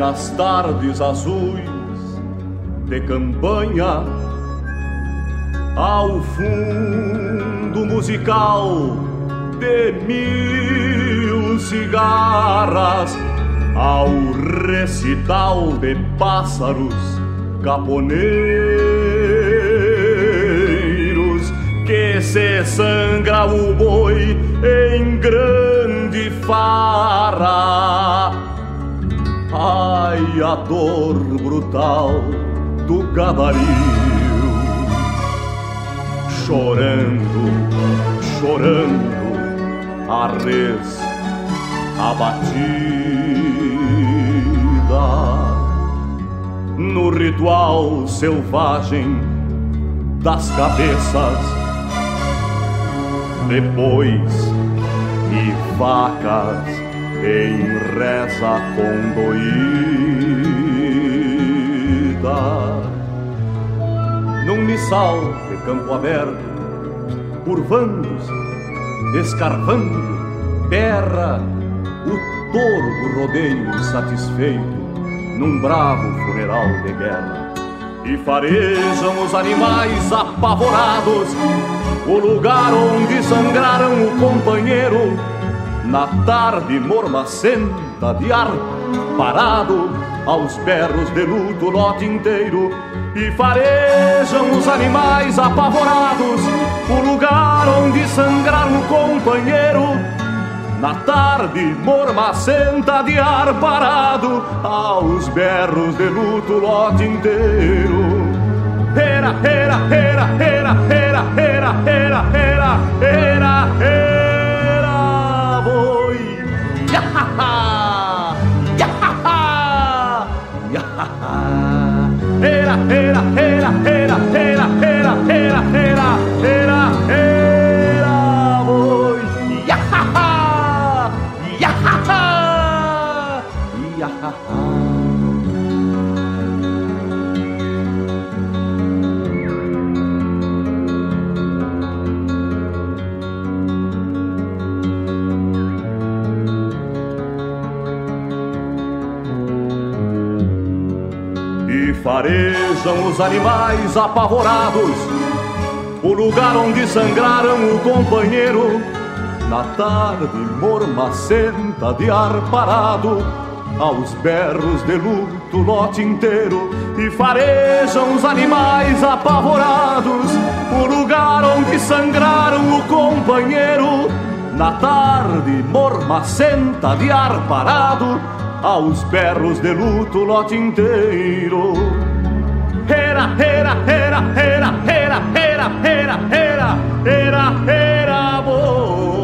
Nas tardes azuis de campanha, ao fundo musical de mil cigarras, ao recital de pássaros caponeiros. Que se sangra o boi em grande farra. Ai, a dor brutal do gabaril, chorando, chorando, a res abatida no ritual selvagem das cabeças. Depois, e vacas em reza condoída. Num missal de campo aberto, curvando-se, escarvando, berra o touro do rodeio insatisfeito num bravo funeral de guerra. E farejam os animais apavorados o lugar onde sangraram o companheiro na tarde mormacenta de ar parado aos berros de luto o lote inteiro e farejam os animais apavorados o lugar onde sangraram o companheiro na tarde mormacenta de ar parado, aos berros de luto o lote inteiro. Era, era, era, era, era, era, era, era, era, era, Yahaha! Yahaha! Yahaha! Hera, hera, farejam os animais apavorados. O lugar onde sangraram o companheiro na tarde mormacenta de ar parado aos berros de luto lote inteiro e farejam os animais apavorados. O lugar onde sangraram o companheiro na tarde mormacenta de ar parado aos berros de luto lote inteiro era era era era era era era era era era boi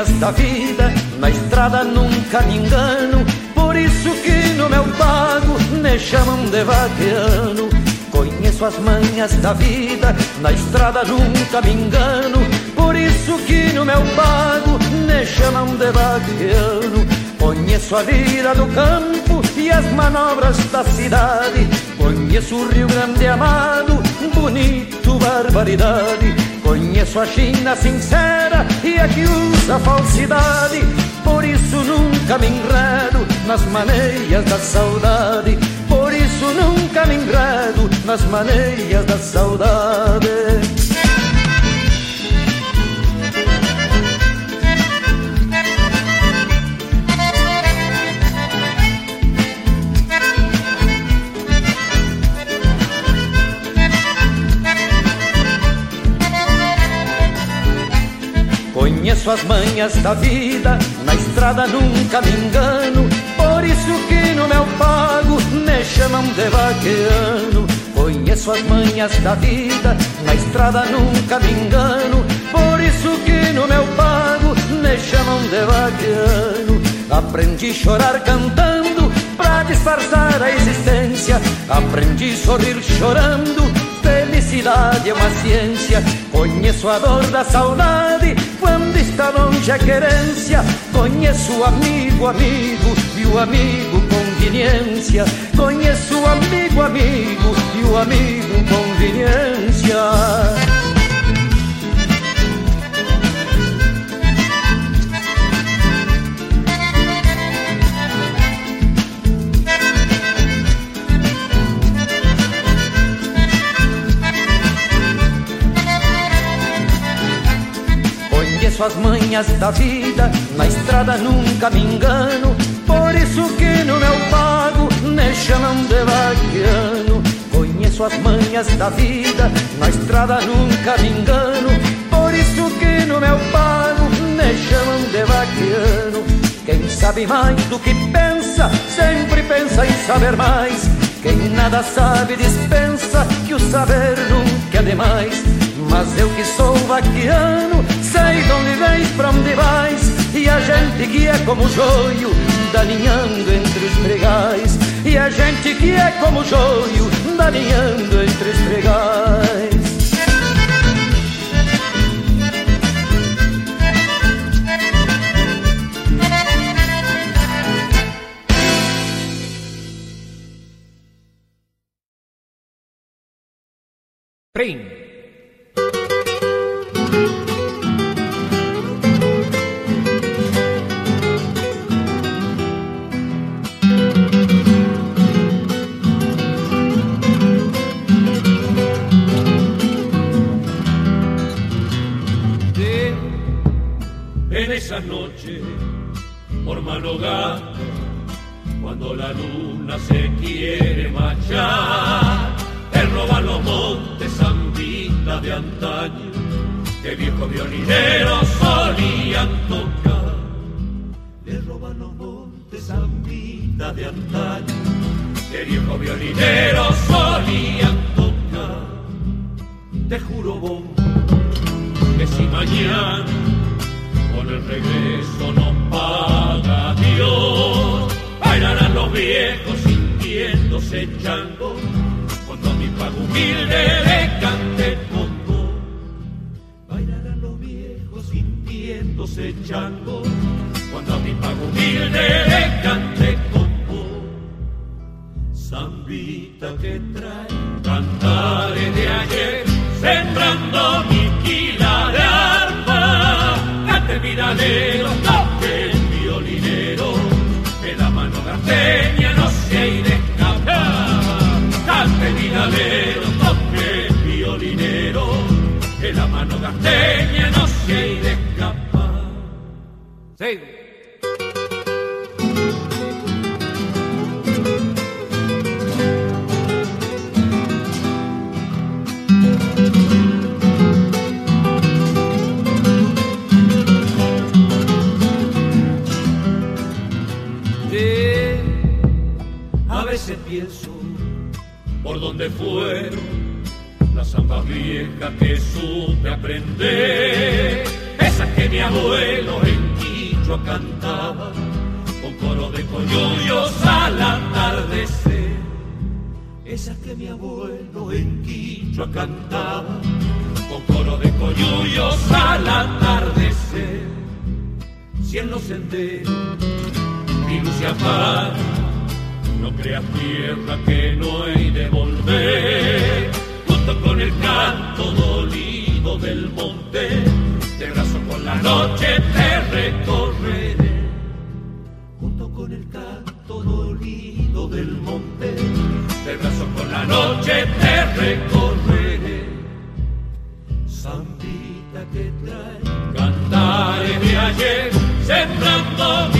as manhas da vida, na estrada nunca me engano. Por isso que no meu pago me chamam de vaqueano. Conheço as manhas da vida, na estrada nunca me engano. Por isso que no meu pago me chamam de vaqueano. Conheço a vida do campo e as manobras da cidade. Conheço o Rio Grande amado, bonito, barbaridade. Conheço a China sincera e a que usa falsidade. Por isso nunca me enredo nas maneiras da saudade. Por isso nunca me enredo nas maneiras da saudade. Conheço as manhas da vida, na estrada nunca me engano. Por isso que no meu pago me chamam de vaqueano. Conheço as manhas da vida, na estrada nunca me engano. Por isso que no meu pago me chamam de vaqueano. Aprendi chorar cantando pra disfarçar a existência. Aprendi sorrir chorando felicidade é uma ciência. Conheço a dor da saudade quando está longe a querência. Conheço o amigo, amigo e o amigo conveniência. Conheço o amigo, amigo e o amigo conveniência. Conheço as manhas da vida, na estrada nunca me engano. Por isso que no meu pago me chamam de vaquiano. Conheço as manhas da vida, na estrada nunca me engano. Por isso que no meu pago me chamam de vaquiano. Quem sabe mais do que pensa, sempre pensa em saber mais. Quem nada sabe dispensa que o saber nunca é demais. Mas eu que sou vaquiano, sei de onde vens, pra onde vais. E a gente que é como joio, dalinhando entre os pregais. E a gente que é como joio, dalinhando entre os pregais. Prim. Si los senderos mi luz se apaga, no creas tierra que no hay de volver, junto con el canto dolido del monte, de brazo con la noche te recorreré. Junto con el canto dolido del monte, de brazo con la noche te recorreré. Sambita que trae cantares de ayer, sembrando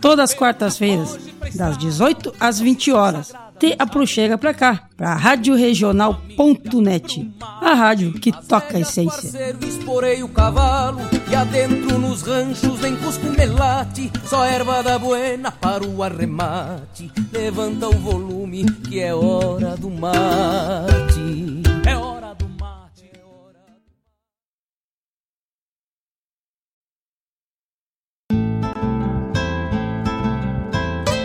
Todas as quartas-feiras, das 18 às 20 horas. Te aproxega pra cá, pra radioregional.net, a rádio que toca a essência. Esporei o cavalo e adentro nos ranchos só erva da buena para o arremate. Levanta o volume que é hora do mate.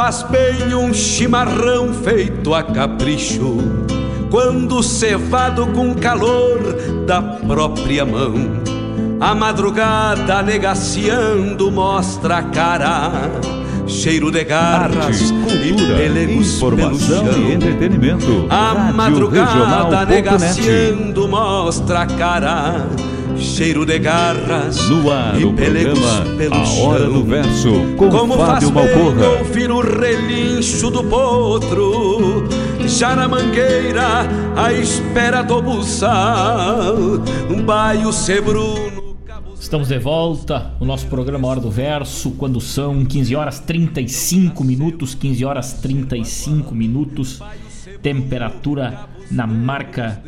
Faz bem um chimarrão feito a capricho, quando cevado com calor da própria mão. A madrugada negaciando mostra a cara, cheiro de garras Arte, e pelegos informação chão. e entretenimento. A Rádio madrugada negaciando mostra a cara, cheiro de garras No ar, e o pelegos programa pelo A Hora chão. do Verso, com Como faz Fábio bem Malcorra. ouvir o relincho do potro Já na mangueira à espera do buçal Um baio sebruno Estamos de volta no nosso programa Hora do Verso, quando são 15 horas 35 minutos, 15 horas 35 minutos, temperatura na marca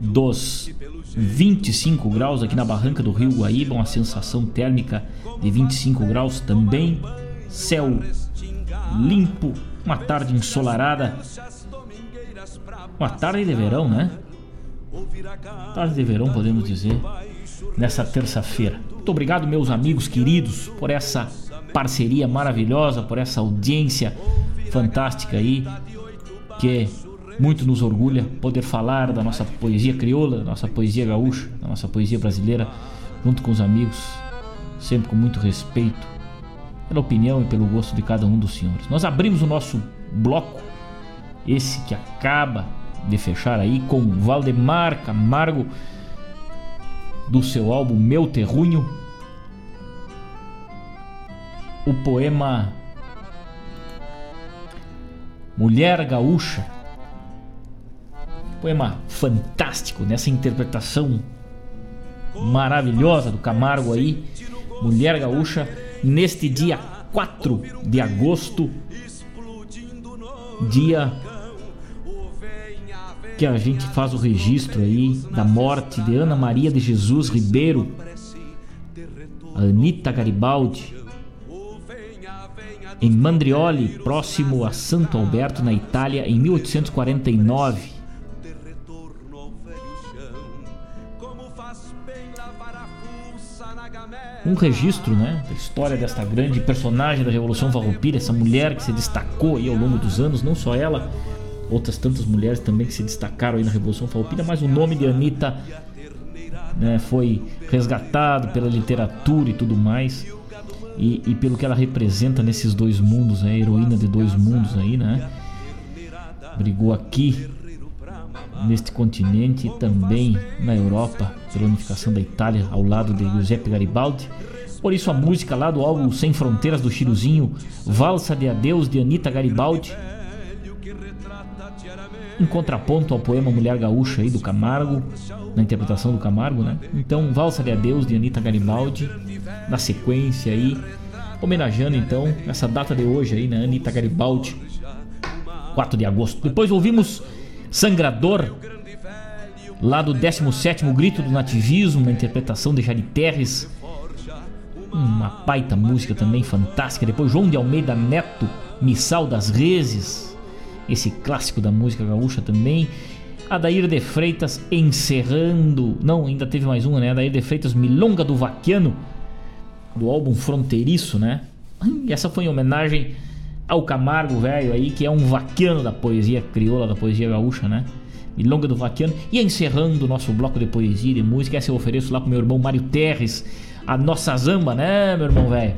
dos 25 graus aqui na barranca do Rio Guaíba, uma sensação térmica de 25 graus também, céu limpo, uma tarde ensolarada, uma tarde de verão, né? Tarde de verão, podemos dizer, nessa terça-feira. Muito obrigado, meus amigos queridos, por essa parceria maravilhosa, por essa audiência fantástica aí, que muito nos orgulha poder falar da nossa poesia crioula, da nossa poesia gaúcha, da nossa poesia brasileira, junto com os amigos, sempre com muito respeito pela opinião e pelo gosto de cada um dos senhores. Nós abrimos o nosso bloco, esse que acaba de fechar aí com Valdemar Camargo do seu álbum Meu Terrunho, o poema Mulher Gaúcha. Poema fantástico nessa interpretação maravilhosa do Camargo aí, Mulher Gaúcha, neste dia 4 de agosto, dia que a gente faz o registro aí da morte de Ana Maria de Jesus Ribeiro, Anita Garibaldi, em Mandrioli, próximo a Santo Alberto, na Itália, em 1849. Um registro, né, da história desta grande personagem da Revolução Farroupilha, essa mulher que se destacou aí ao longo dos anos, não só ela, outras tantas mulheres também que se destacaram aí na Revolução Farroupilha, mas o nome de Anitta né, foi resgatado pela literatura e tudo mais. E, e, pelo que ela representa nesses dois mundos, né, a heroína de dois mundos aí, né? Brigou aqui neste continente e também na Europa pela unificação da Itália ao lado de Giuseppe Garibaldi. Por isso a música lá do álbum Sem Fronteiras do Chiruzinho, Valsa de Adeus de Anita Garibaldi, em contraponto ao poema Mulher Gaúcha aí do Camargo, na interpretação do Camargo, né? Então, Valsa de Adeus de Anitta Garibaldi, na sequência aí, homenageando então essa data de hoje aí, né? Anitta Garibaldi, 4 de agosto. Depois ouvimos Sangrador, lá do 17º Grito do Nativismo, na interpretação de Jari Terres, uma baita música também fantástica. Depois João de Almeida Neto, Missal das Reses, esse clássico da música gaúcha também. Adair de Freitas encerrando. Não, ainda teve mais uma, né? Adair de Freitas, Milonga do Vaquiano, do álbum Fronteiriço, né? Essa foi em homenagem ao Camargo velho aí, que é um vaquiano da poesia crioula, da poesia gaúcha, né? Milonga do Vaquiano. E encerrando o nosso bloco de poesia e de música, essa eu ofereço lá pro meu irmão Mário Terres, a nossa zamba, né, meu irmão velho?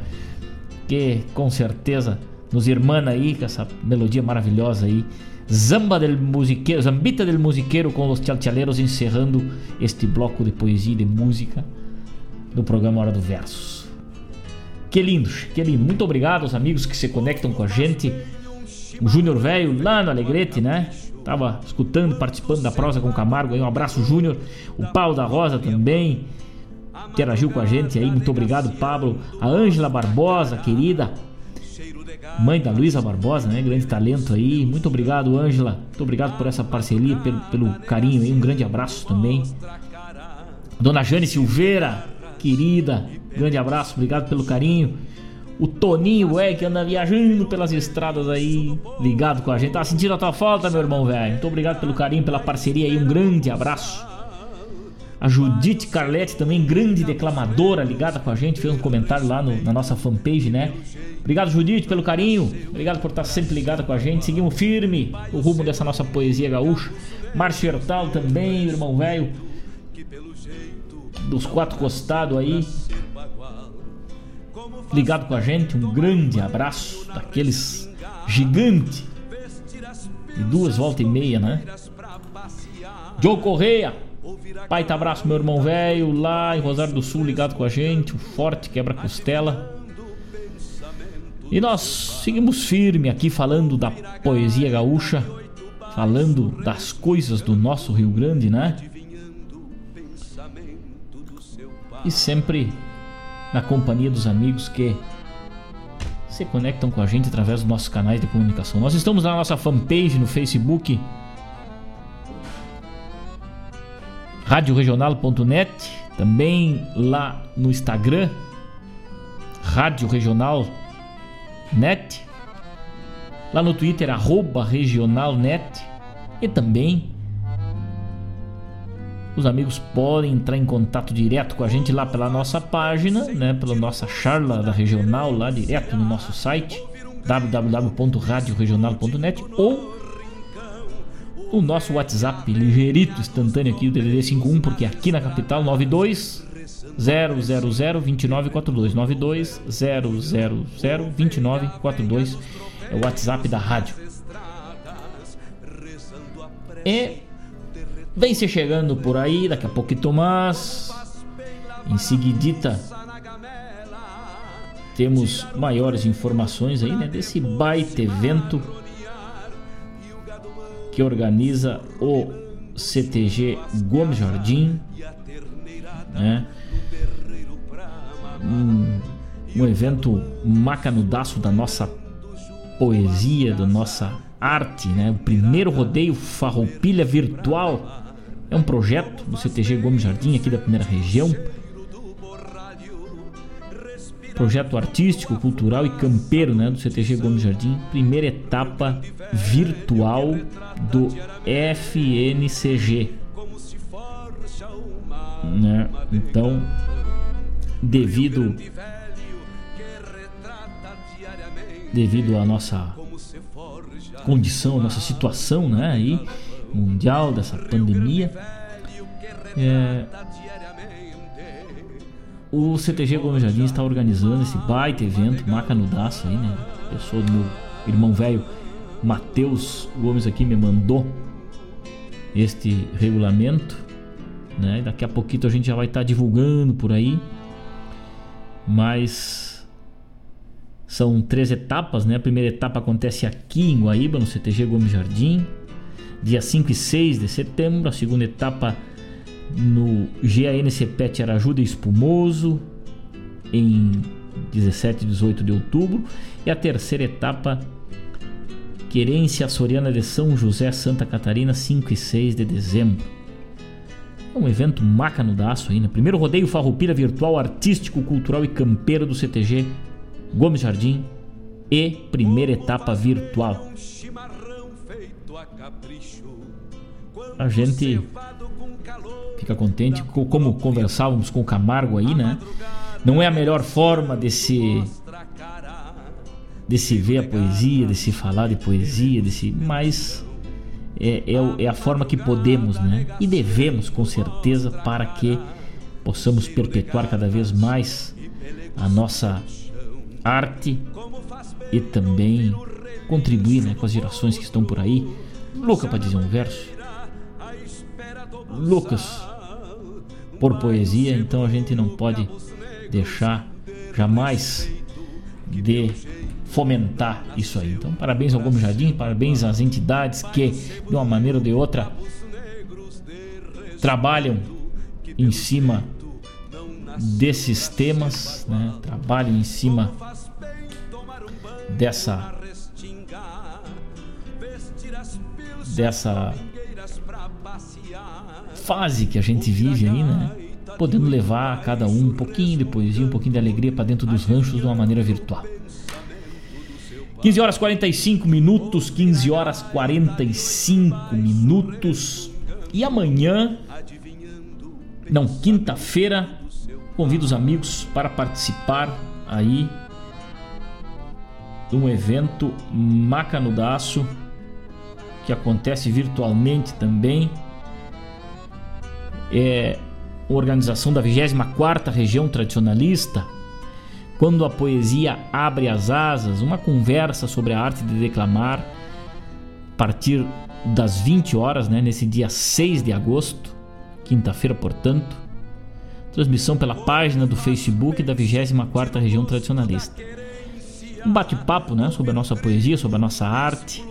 Que com certeza nos irmana aí com essa melodia maravilhosa aí. Zamba del musiqueiro, Zambita del musiqueiro com os tchalchaleiros encerrando este bloco de poesia e de música do programa Hora do Versos. Que lindo, que lindo. Muito obrigado aos amigos que se conectam com a gente. O Júnior Velho lá no Alegrete, né? Tava escutando, participando da prosa com o Camargo aí. Um abraço, Júnior. O Paulo da Rosa também interagiu com a gente aí. Muito obrigado, Pablo. A Ângela Barbosa, querida mãe da Luísa Barbosa, né? Grande talento aí. Muito obrigado, Ângela. Muito obrigado por essa parceria, pelo, pelo carinho aí. Um grande abraço também. Dona Jane Silveira, querida, grande abraço, obrigado pelo carinho. O Toninho, é, que anda viajando pelas estradas aí, ligado com a gente. Tá sentindo a tua falta, meu irmão, velho. Muito obrigado pelo carinho, pela parceria aí. Um grande abraço. A Judite Carletti, também grande declamadora, ligada com a gente, fez um comentário lá no, na nossa fanpage, né? Obrigado, Judite, pelo carinho. Obrigado por estar sempre ligada com a gente. Seguimos firme o rumo dessa nossa poesia gaúcha. Márcio Hertal também, irmão velho. Dos quatro costados aí. Ligado com a gente. Um grande abraço daqueles gigante. E duas voltas e meia, né? Joe Correia. Pai, tá abraço, meu irmão velho, lá em Rosário do Sul, ligado com a gente. O forte quebra-costela. E nós seguimos firme aqui falando da poesia gaúcha, falando das coisas do nosso Rio Grande, né? E sempre na companhia dos amigos que se conectam com a gente através dos nossos canais de comunicação. Nós estamos na nossa fanpage no Facebook, radioregional.net, também lá no Instagram, Rádio Regional net, lá no Twitter, arroba regionalnet, e também os amigos podem entrar em contato direto com a gente lá pela nossa página, né, pela nossa charla da regional lá direto no nosso site www.radioregional.net ou o nosso WhatsApp ligeirito instantâneo aqui o DDD 51 porque aqui na capital 92 000 2942 92 000 2942 é o WhatsApp da rádio. E vem se chegando por aí, daqui a pouquinho mais. Em seguidita temos maiores informações aí, né, desse baita evento que organiza o CTG Gomes Jardim, né? Um, um evento macanudaço da nossa poesia, da nossa arte, né? O primeiro rodeio Farroupilha Virtual é um projeto do CTG Gomes Jardim aqui da primeira região. Projeto artístico, cultural e campeiro, né, do CTG Gomes Jardim. Primeira etapa virtual do FNCG. Né? Então, devido devido à nossa condição, nossa situação, né, aí, mundial dessa pandemia, é, o CTG Gomes Jardim está organizando esse baita evento, macanudaço aí, né, pessoa do meu irmão velho Matheus Gomes aqui me mandou este regulamento, né, daqui a pouquinho a gente já vai estar divulgando por aí, mas são três etapas, né? A primeira etapa acontece aqui em Guaíba, no CTG Gomes Jardim, dia 5 e 6 de setembro. A segunda etapa no GANC Pet Arajuda Espumoso, em 17 e 18 de outubro. E a terceira etapa, Querência Soriana de São José, Santa Catarina, 5 e 6 de dezembro. É um evento macanudaço né? Primeiro rodeio farroupilha virtual, artístico, cultural e campeiro do CTG Gomes Jardim e primeira etapa virtual. A gente fica contente, como conversávamos com o Camargo aí, né? Não é a melhor forma de se de se ver a poesia, de se falar de poesia, de se, mas é, é, é a forma que podemos, né? E devemos, com certeza, para que possamos perpetuar cada vez mais a nossa arte e também contribuir né, com as gerações que estão por aí. Louca para dizer um verso. Loucas por poesia, então a gente não pode deixar jamais de fomentar isso aí. Então, parabéns ao Gomes Jardim, parabéns às entidades que, de uma maneira ou de outra, trabalham em cima desses temas, né? trabalham em cima dessa dessa fase que a gente vive aí, né? Podendo levar cada um um pouquinho de poesia, um pouquinho de alegria para dentro dos ranchos de uma maneira virtual. 15 horas 45 minutos, 15 horas 45 minutos. E amanhã, não, quinta-feira, convido os amigos para participar aí de um evento macanudaço que acontece virtualmente também. É organização da 24ª Região Tradicionalista, quando a poesia abre as asas, uma conversa sobre a arte de declamar a partir das 20 horas, né, nesse dia 6 de agosto, quinta-feira, portanto. Transmissão pela página do Facebook da 24ª Região Tradicionalista um bate-papo né, sobre a nossa poesia, sobre a nossa arte,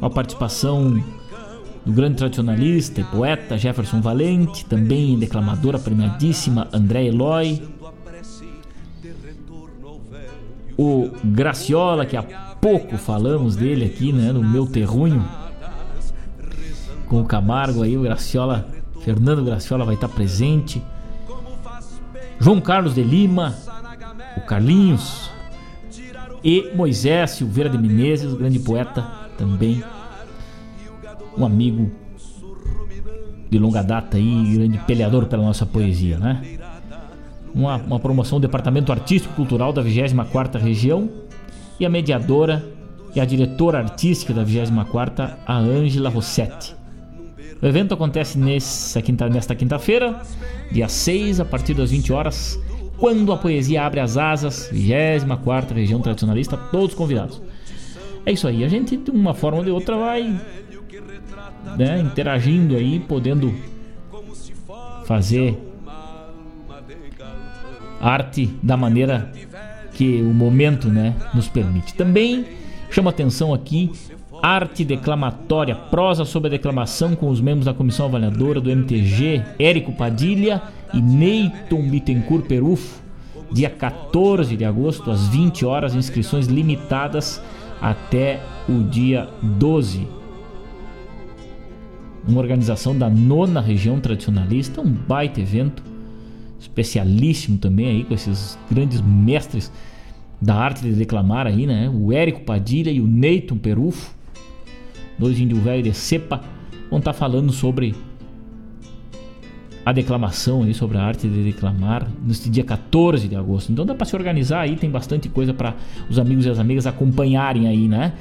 com a participação do grande tradicionalista e poeta Jefferson Valente, também declamadora premiadíssima André Eloy, o Graciola, que há pouco falamos dele aqui, né, no meu terrunho, com o Camargo aí, o Graciola, Fernando Graciola vai estar presente, João Carlos de Lima, o Carlinhos, e Moisés Silveira de Menezes, grande poeta também, um amigo de longa data e grande peleador pela nossa poesia, né? Uma, uma promoção do Departamento Artístico Cultural da 24ª Região e a mediadora e a diretora artística da 24ª, a Ângela Rossetti. O evento acontece nessa quinta, nesta quinta-feira, dia 6, a partir das 20 horas, quando a poesia abre as asas, 24 região tradicionalista, todos convidados. É isso aí, a gente de uma forma ou de outra vai né, interagindo aí, podendo fazer arte da maneira que o momento né, nos permite. Também Chama atenção aqui arte declamatória, prosa sobre a declamação com os membros da comissão avaliadora do MTG, Érico Padilha e Neyton Bittencourt Perufo, dia 14 de agosto, às 20 horas, inscrições limitadas até o dia 12. Uma organização da nona região tradicionalista, um baita evento, especialíssimo também aí, com esses grandes mestres da arte de declamar aí, né? O Érico Padilha e o Neyton Perufo dois índios velhos de cepa, vão estar tá falando sobre a declamação aí, sobre a arte de declamar, neste dia 14 de agosto. Então dá para se organizar aí, tem bastante coisa para os amigos e as amigas acompanharem aí, né?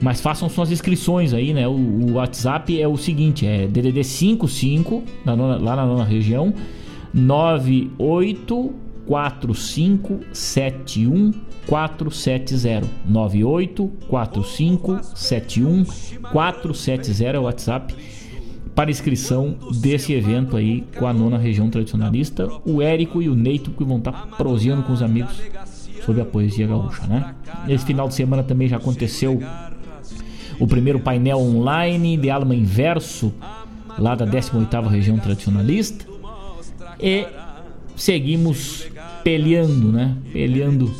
Mas façam suas inscrições aí, né? O, o WhatsApp é o seguinte, é DDD 55, na nona, lá na nona região, 98 4571 470 98 4571 470 é o WhatsApp para inscrição desse evento aí com a nona região tradicionalista. O Érico e o Neito que vão estar proseando com os amigos sobre a poesia gaúcha, né? Esse final de semana também já aconteceu o primeiro painel online de Alma Inverso lá da 18ª região tradicionalista. E seguimos peleando, né? Peleando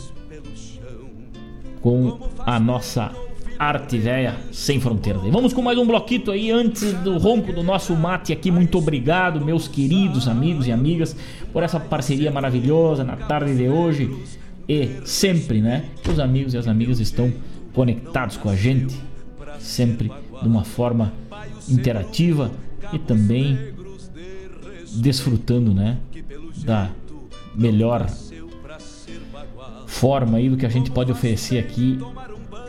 com a nossa arte velha sem fronteiras. E vamos com mais um bloquito aí antes do ronco do nosso mate aqui. Muito obrigado, meus queridos amigos e amigas, por essa parceria maravilhosa na tarde de hoje e sempre, né? Os amigos e as amigas estão conectados com a gente, sempre de uma forma interativa e também desfrutando, né, da melhor forma aí do que a gente pode oferecer aqui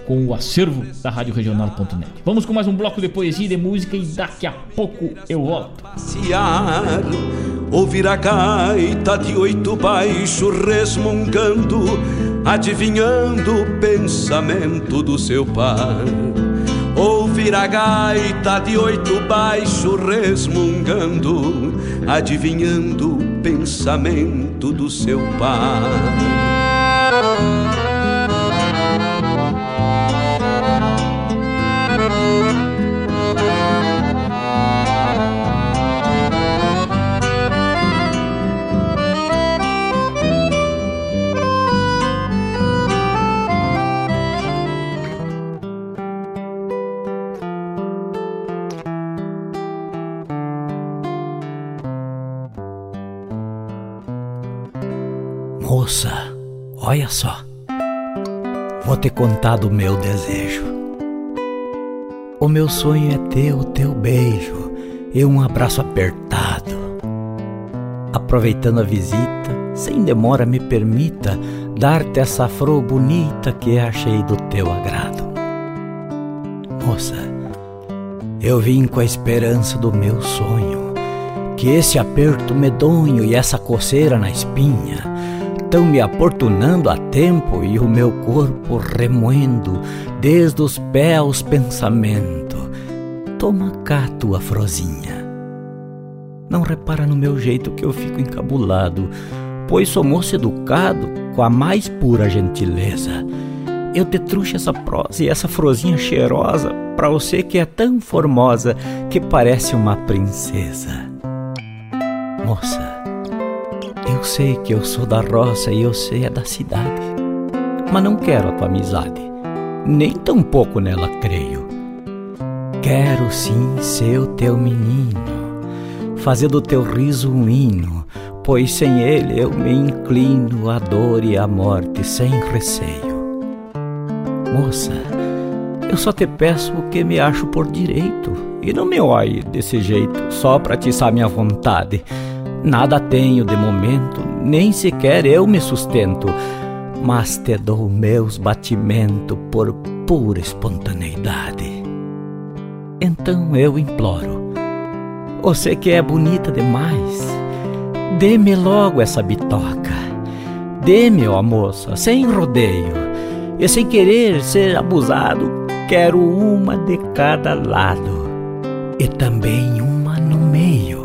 com o acervo da Rádio Regional.net. Vamos com mais um bloco de poesia e de música e daqui a pouco eu volto. Ouvir a gaita de oito baixo resmungando, adivinhando o pensamento do seu pai. Ouvir a gaita de oito baixo resmungando, adivinhando o pensamento do seu pai. Olha só. Vou te contar do meu desejo. O meu sonho é ter o teu beijo e um abraço apertado. Aproveitando a visita, sem demora me permita dar-te essa flor bonita que achei do teu agrado. Moça, eu vim com a esperança do meu sonho, que esse aperto medonho e essa coceira na espinha estão me aportunando a tempo e o meu corpo remoendo desde os pés aos pensamentos. Toma cá tua frozinha. Não repara no meu jeito que eu fico encabulado, pois sou moço educado com a mais pura gentileza. Eu te trouxe essa prosa e essa frozinha cheirosa para você que é tão formosa que parece uma princesa. Moça, eu sei que eu sou da roça e eu sei é da cidade, mas não quero a tua amizade, nem tampouco nela creio. Quero sim ser o teu menino, fazer do teu riso um hino, pois sem ele eu me inclino à dor e à morte sem receio. Moça, eu só te peço o que me acho por direito, e não me olhe desse jeito só pra atiçar minha vontade Nada tenho de momento, nem sequer eu me sustento, mas te dou meus batimentos por pura espontaneidade. Então eu imploro, você que é bonita demais, dê-me logo essa bitoca. Dê-me, ó moça, sem rodeio, e sem querer ser abusado, quero uma de cada lado, e também uma no meio.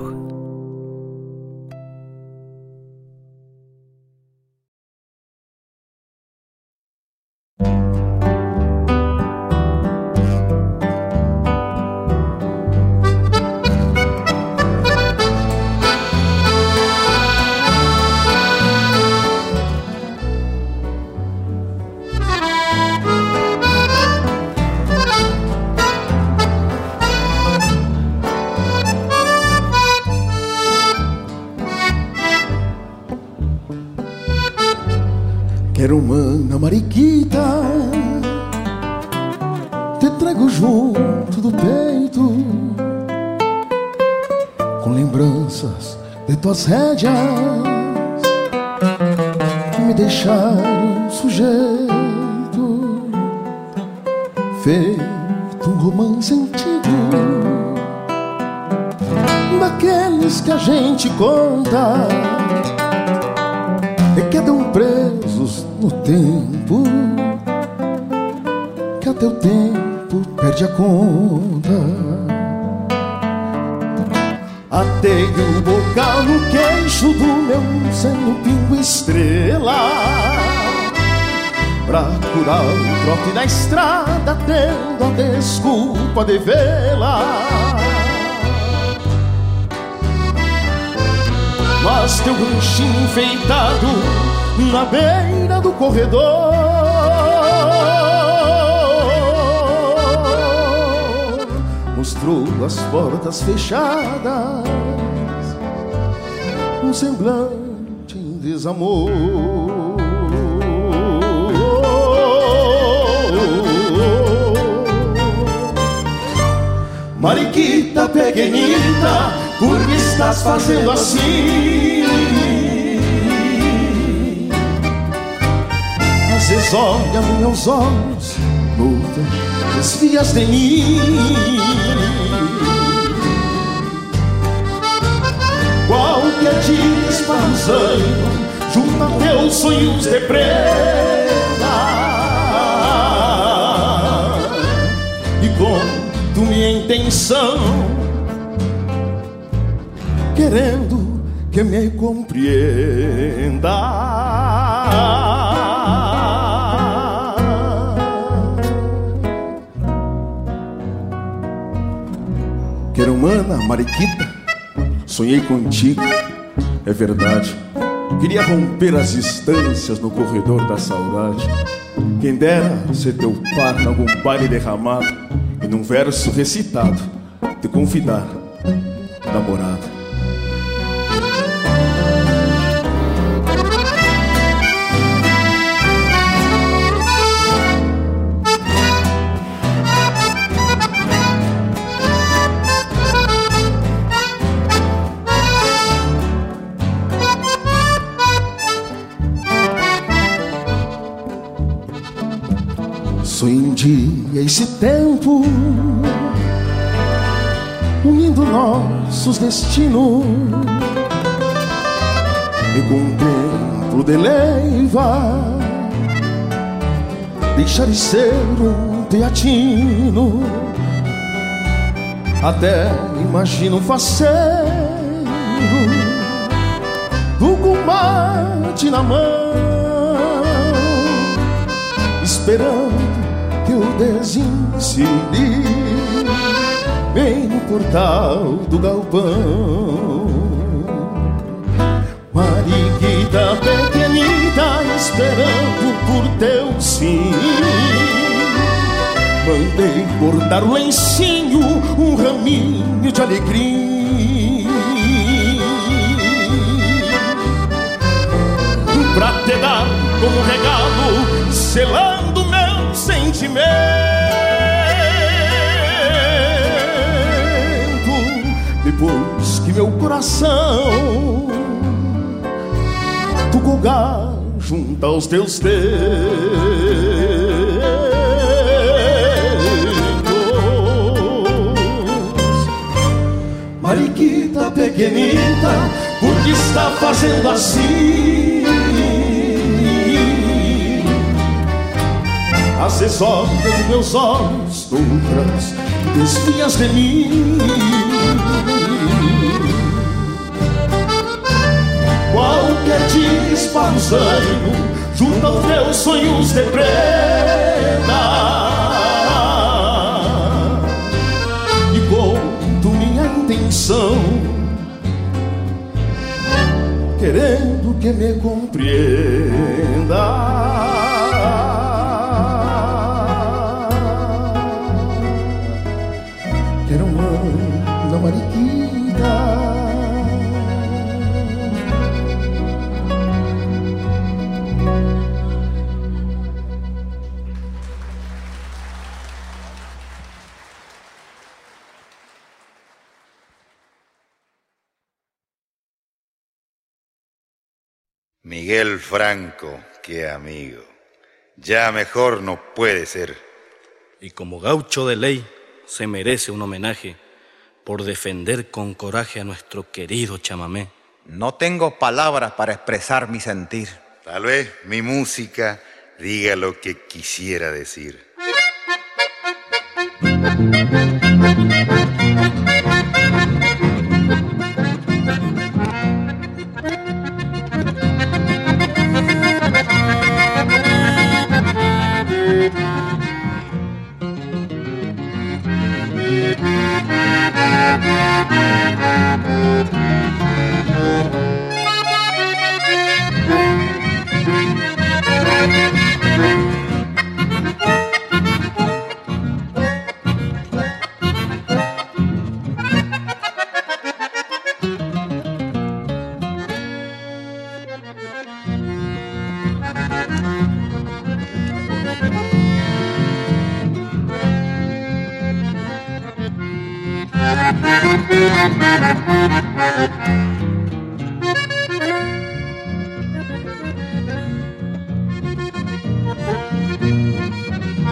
Na beira do corredor Mostrou as portas fechadas Um semblante em desamor Mariquita pequenita por que estás fazendo assim? Olha meus olhos, muda, desvias de mim. Qualquer dia esparruzando, junto a teus sonhos de prenda. E conto minha intenção querendo que me compreenda. Humana, mariquita, sonhei contigo, é verdade. Queria romper as distâncias no corredor da saudade. Quem dera ser teu par em algum baile derramado e num verso recitado te convidar, namorado. Dia esse tempo? Unindo nossos destinos. E contemplo de leiva. Deixar de ser um teatino. Até imagino faceiro. Do combate na mão. Esperando desincidi bem no portal do galpão. Mariquita pequenita esperando por teu sim. Mandei bordar o lencinho, um raminho de alegria. Pra te dar como regalo, selando sentimento. Depois que meu coração tu colgar junto aos teus dedos. Mariquita pequenita, por que está fazendo assim? Vezes olha nos meus olhos, outras desvias de mim. Qualquer dia esparruzando junto aos meus sonhos de prenda. E conto minha intenção, querendo que me compreenda. Ya mejor no puede ser. Y como gaucho de ley, se merece un homenaje por defender con coraje a nuestro querido chamamé. No tengo palabras para expresar mi sentir. Tal vez mi música diga lo que quisiera decir.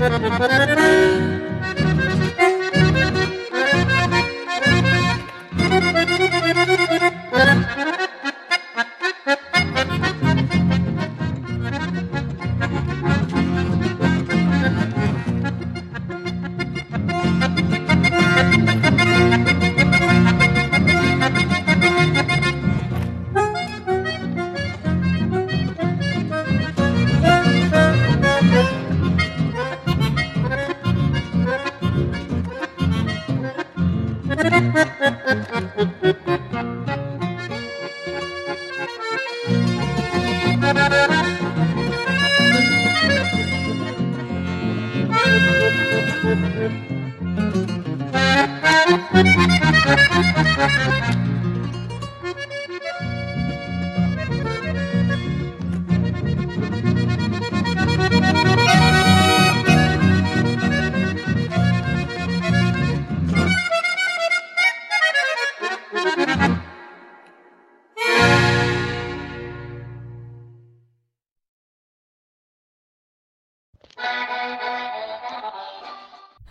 Thank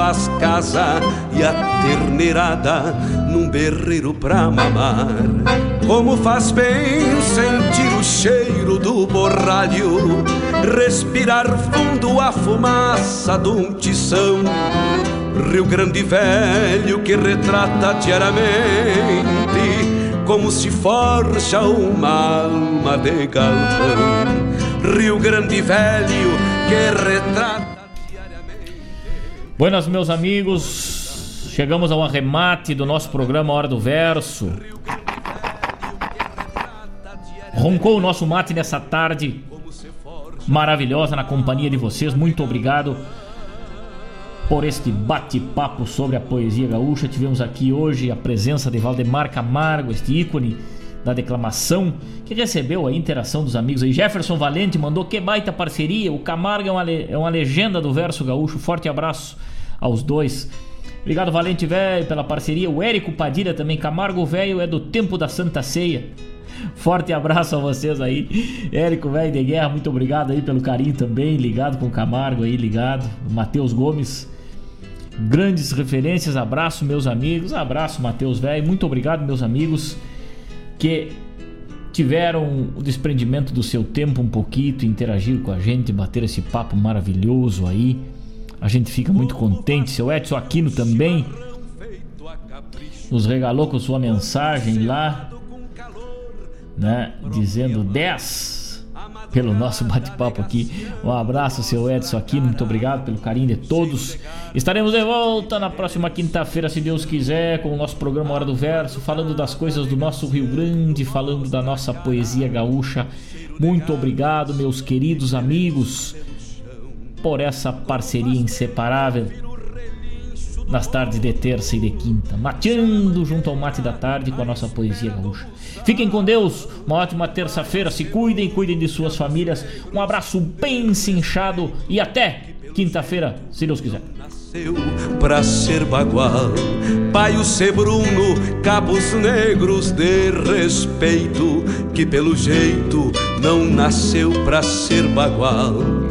às casas e a terneirada num berreiro pra mamar. Como faz bem sentir o cheiro do borralho, respirar fundo a fumaça de um tição. Rio Grande Velho que retrata diariamente como se forja uma alma de galpão. Rio Grande Velho que retrata Buenas, meus amigos. Chegamos ao arremate do nosso programa Hora do Verso. Roncou o nosso mate nessa tarde maravilhosa na companhia de vocês. Muito obrigado por este bate-papo sobre a poesia gaúcha. Tivemos aqui hoje a presença de Valdemar Camargo, este ícone da declamação, que recebeu a interação dos amigos aí. Jefferson Valente mandou que baita parceria. O Camargo é uma, é uma legenda do verso gaúcho. Forte abraço aos dois. Obrigado, Valente Velho, pela parceria. O Érico Padilha também. Camargo Velho é do tempo da Santa Ceia. Forte abraço a vocês aí. Érico, velho de guerra, muito obrigado aí pelo carinho também. Ligado com o Camargo aí, ligado. Matheus Gomes. Grandes referências, abraço meus amigos, abraço Matheus velho, muito obrigado meus amigos que tiveram o desprendimento do seu tempo um pouquinho, interagiram com a gente, bater esse papo maravilhoso aí. A gente fica muito contente. Seu Edson Aquino também nos regalou com sua mensagem lá né? Dizendo 10 pelo nosso bate-papo aqui. Um abraço, seu Edson aqui. Muito obrigado pelo carinho de todos. Estaremos de volta na próxima quinta-feira, se Deus quiser, com o nosso programa Hora do Verso, falando das coisas do nosso Rio Grande, falando da nossa poesia gaúcha. Muito obrigado, meus queridos amigos, por essa parceria inseparável nas tardes de terça e de quinta, mateando junto ao mate da tarde com a nossa poesia gaúcha. Fiquem com Deus, uma ótima terça-feira, se cuidem, cuidem de suas famílias. Um abraço bem cinchado e até quinta-feira, se Deus quiser. Pra ser bagual, pai o Sebruno, cabos negros de respeito, que pelo jeito não nasceu pra ser bagual